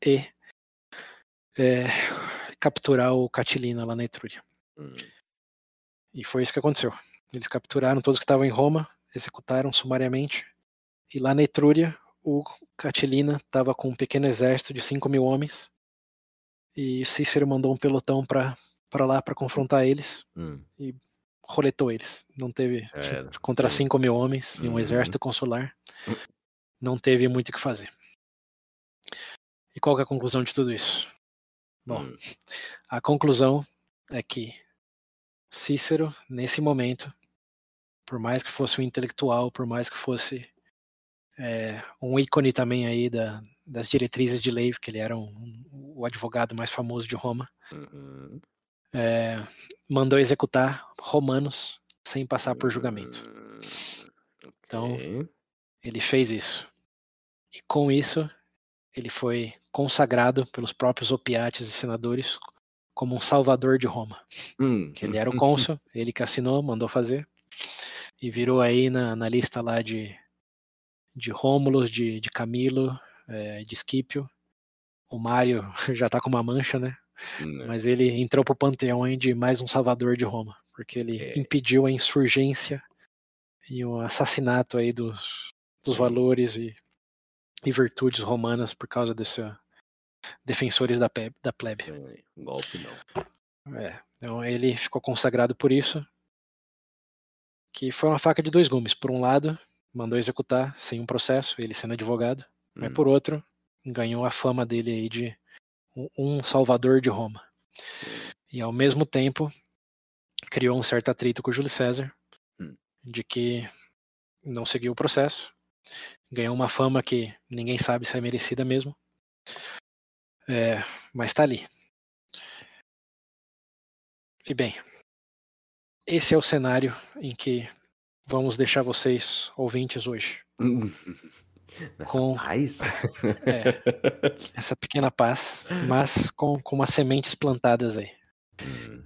e é, capturar o Catilina lá na Etrúria. hum. E foi isso que aconteceu. Eles capturaram todos que estavam em Roma, executaram sumariamente. E lá na Etrúria, o Catilina estava com um pequeno exército de 5 mil homens. E Cícero mandou um pelotão para lá para confrontar eles. Hum. Roletou eles. Não teve. Era. Contra Sim. 5 mil homens e um Uhum. exército consular. Não teve muito o que fazer. E qual é a conclusão de tudo isso? Bom, Hum. a conclusão é que Cícero, nesse momento, por mais que fosse um intelectual, por mais que fosse é, um ícone também aí da, das diretrizes de lei, porque ele era um- um- o advogado mais famoso de Roma, Uhum. é, mandou executar romanos sem passar por julgamento. Hum, Então, ok. Ele fez isso. E com isso, ele foi consagrado pelos próprios opiates e senadores como um salvador de Roma. Hum. Que ele era o cônsul, ele que assinou, mandou fazer, e virou aí na, na lista lá de, de Rômulus, de, de Camilo, eh, de Esquipio. O Mário já tá com uma mancha, né? Hum, Mas ele entrou pro panteão aí de mais um salvador de Roma, porque ele É. impediu a insurgência e o assassinato aí dos, dos valores e, e virtudes romanas por causa desse defensores da, pe- da plebe. é, Golpe não. É, então ele ficou consagrado por isso, que foi uma faca de dois gumes. Por um lado, mandou executar sem um processo, ele sendo advogado, mas Hum. por outro, ganhou a fama dele aí de um- um salvador de Roma. Sim. E ao mesmo tempo, criou um certo atrito com o Júlio César, Hum. de que não seguiu o processo, ganhou uma fama que ninguém sabe se é merecida mesmo, É, mas tá ali. E bem, esse é o cenário em que vamos deixar vocês ouvintes hoje. Nessa Com- paz? É. Essa pequena paz, mas com, com umas sementes plantadas aí. Hum,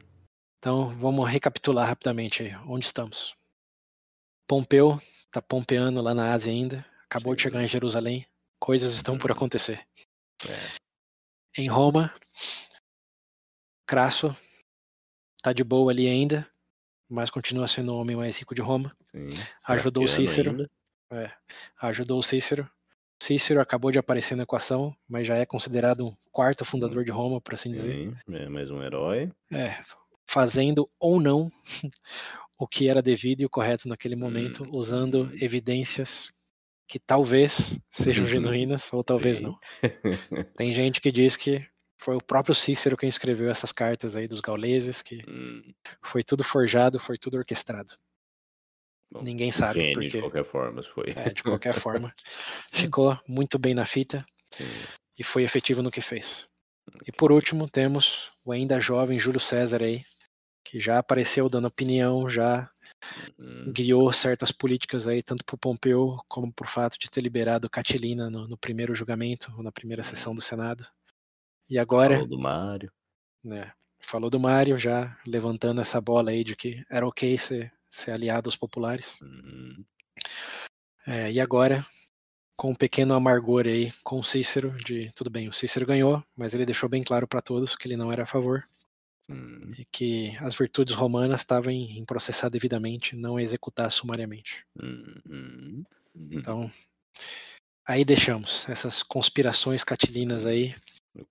Então vamos recapitular rapidamente aí. Onde estamos? Pompeu está pompeando lá na Ásia ainda. Acabou Sim. de chegar em Jerusalém. Coisas estão por acontecer. É. Em Roma, Crasso tá de boa ali ainda, mas continua sendo o homem mais rico de Roma. Sim. Ajudou Cícero. É, ajudou Cícero. Cícero acabou de aparecer na equação, mas já é considerado um quarto fundador de Roma, por assim dizer. Sim, é mais um herói. É, fazendo ou não o que era devido e o correto naquele momento, hum. usando evidências que talvez sejam genuínas ou talvez Sim. não. Tem gente que diz que foi o próprio Cícero quem escreveu essas cartas aí dos gauleses, que hum. foi tudo forjado, foi tudo orquestrado. Bom, Ninguém sabe gênio, porque. De qualquer forma, foi. É, de qualquer forma. Ficou muito bem na fita Sim. e foi efetivo no que fez. E por último, temos o ainda jovem Júlio César aí, que já apareceu dando opinião, já uhum. guiou certas políticas aí, tanto para o Pompeu como por fato de ter liberado Catilina no, no primeiro julgamento, ou na primeira sessão do Senado. E agora. Falou do Mário. Né, falou do Mário, já levantando essa bola aí de que era ok ser ser aliado aos populares. Uhum. É, e agora, com um pequeno amargor aí com o Cícero, de tudo bem, o Cícero ganhou, mas ele deixou bem claro para todos que ele não era a favor. Uhum. E que as virtudes romanas estavam em, processar devidamente, não executar sumariamente. Uhum. Então, aí deixamos essas conspirações catilinas aí.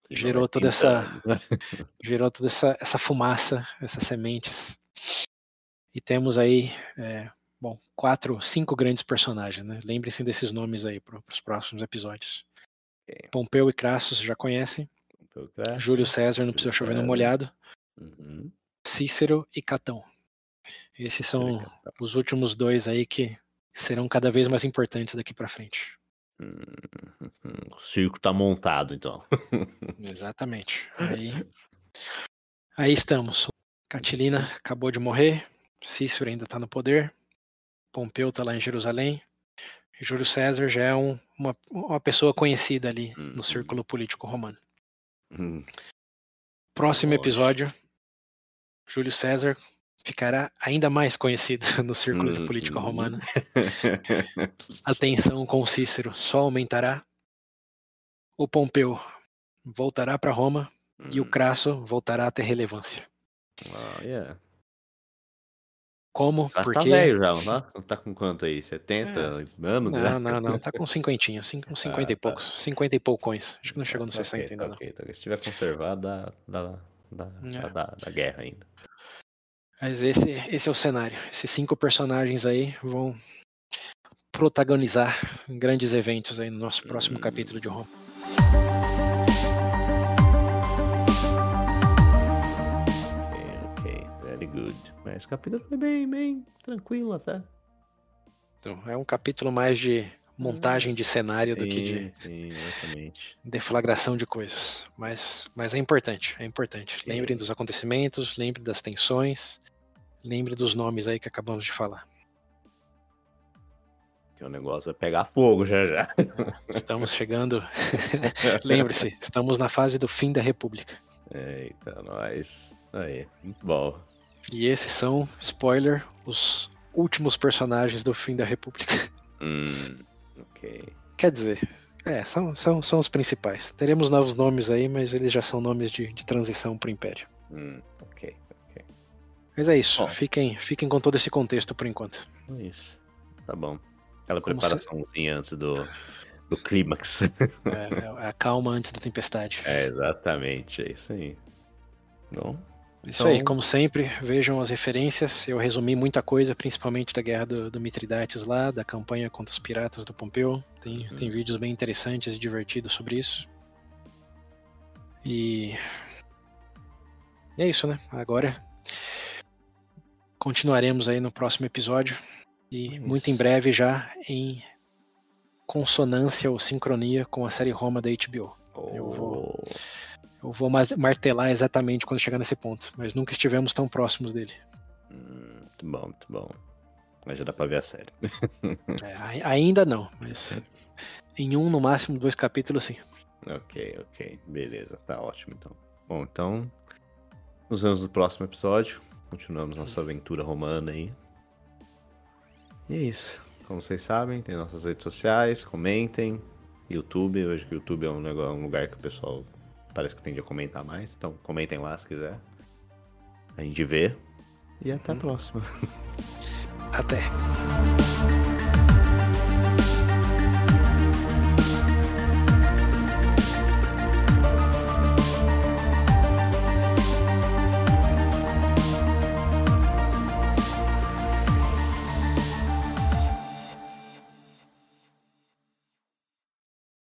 Gerou toda essa, gerou toda essa, essa fumaça, essas sementes e temos aí, é, bom, quatro, cinco grandes personagens, né? Lembrem-se desses nomes aí para os próximos episódios. Okay. Pompeu e Crassus já conhecem. Crassus, Júlio César, não precisa chover no molhado. Uhum. Cícero e Catão. Esses Cícero são os últimos dois aí que serão cada vez mais importantes daqui para frente. O circo está montado, então. Exatamente. Aí, aí estamos. Catilina acabou de morrer. Cícero ainda está no poder, Pompeu está lá em Jerusalém, Júlio César já é um, uma, uma pessoa conhecida ali no uhum. círculo político romano. Hum. Próximo episódio, Júlio César ficará ainda mais conhecido no círculo político uhum. romano. A tensão com Cícero só aumentará. O Pompeu voltará para Roma e o hum. Crasso voltará a ter relevância. Oh, yeah. Como? Mas tá Porque... tá velho já, não tá? Tá com quanto aí? 70 é. anos? Não, não, não. Tá com cinquentinha, com 50 ah, e tá. poucos. 50 e poucões. Acho que não chegou nos okay, 60 ainda okay. não. Se tiver conservado, dá, dá, dá, é. dá, dá guerra ainda. Mas esse, esse é o cenário. Esses cinco personagens aí vão protagonizar grandes eventos aí no nosso próximo hum. capítulo de Roma. good. Mas esse capítulo foi bem, bem tranquilo até. Então, é um capítulo mais de montagem de cenário sim, do que de sim, deflagração de coisas. Mas, mas é importante, é importante. Lembrem dos acontecimentos, lembrem das tensões, lembrem dos nomes aí que acabamos de falar. Que o negócio vai pegar fogo já já. Estamos chegando. Lembre-se, estamos na fase do fim da República. Eita, nós. Aí, muito bom. E esses são, spoiler, os últimos personagens do fim da República. Hum, ok. Quer dizer, é, são, são, são os principais. Teremos novos nomes aí, mas eles já são nomes de, de transição para o Império. Hum, ok. Mas é isso, fiquem, fiquem com todo esse contexto por enquanto. É isso, tá bom. Aquela Como preparaçãozinha se... antes do, do clímax. É, é, a calma antes da tempestade. É, exatamente, é isso aí. Bom, isso então... aí, como sempre, vejam as referências. Eu resumi muita coisa, principalmente da guerra do, do Mitridates lá, da campanha contra os piratas do Pompeu. Tem, uhum. tem vídeos bem interessantes e divertidos sobre isso. E é isso, né? Agora continuaremos aí no próximo episódio e isso. muito em breve já em consonância ou sincronia com a série Roma da HBO. Oh. Eu vou eu vou martelar exatamente quando chegar nesse ponto, mas nunca estivemos tão próximos dele. Hum, muito bom, muito bom. Mas já dá pra ver a série. é, ainda não, mas em um, no máximo, dois capítulos, sim. Ok, ok. Beleza, tá ótimo então. Bom, então. Nos vemos no próximo episódio. Continuamos nossa aventura romana aí. E é isso. Como vocês sabem, tem nossas redes sociais, comentem. YouTube, hoje que o YouTube é um, negócio, um lugar que o pessoal parece que tende a comentar mais. Então comentem lá se quiser. A gente vê. E até a próxima. Até.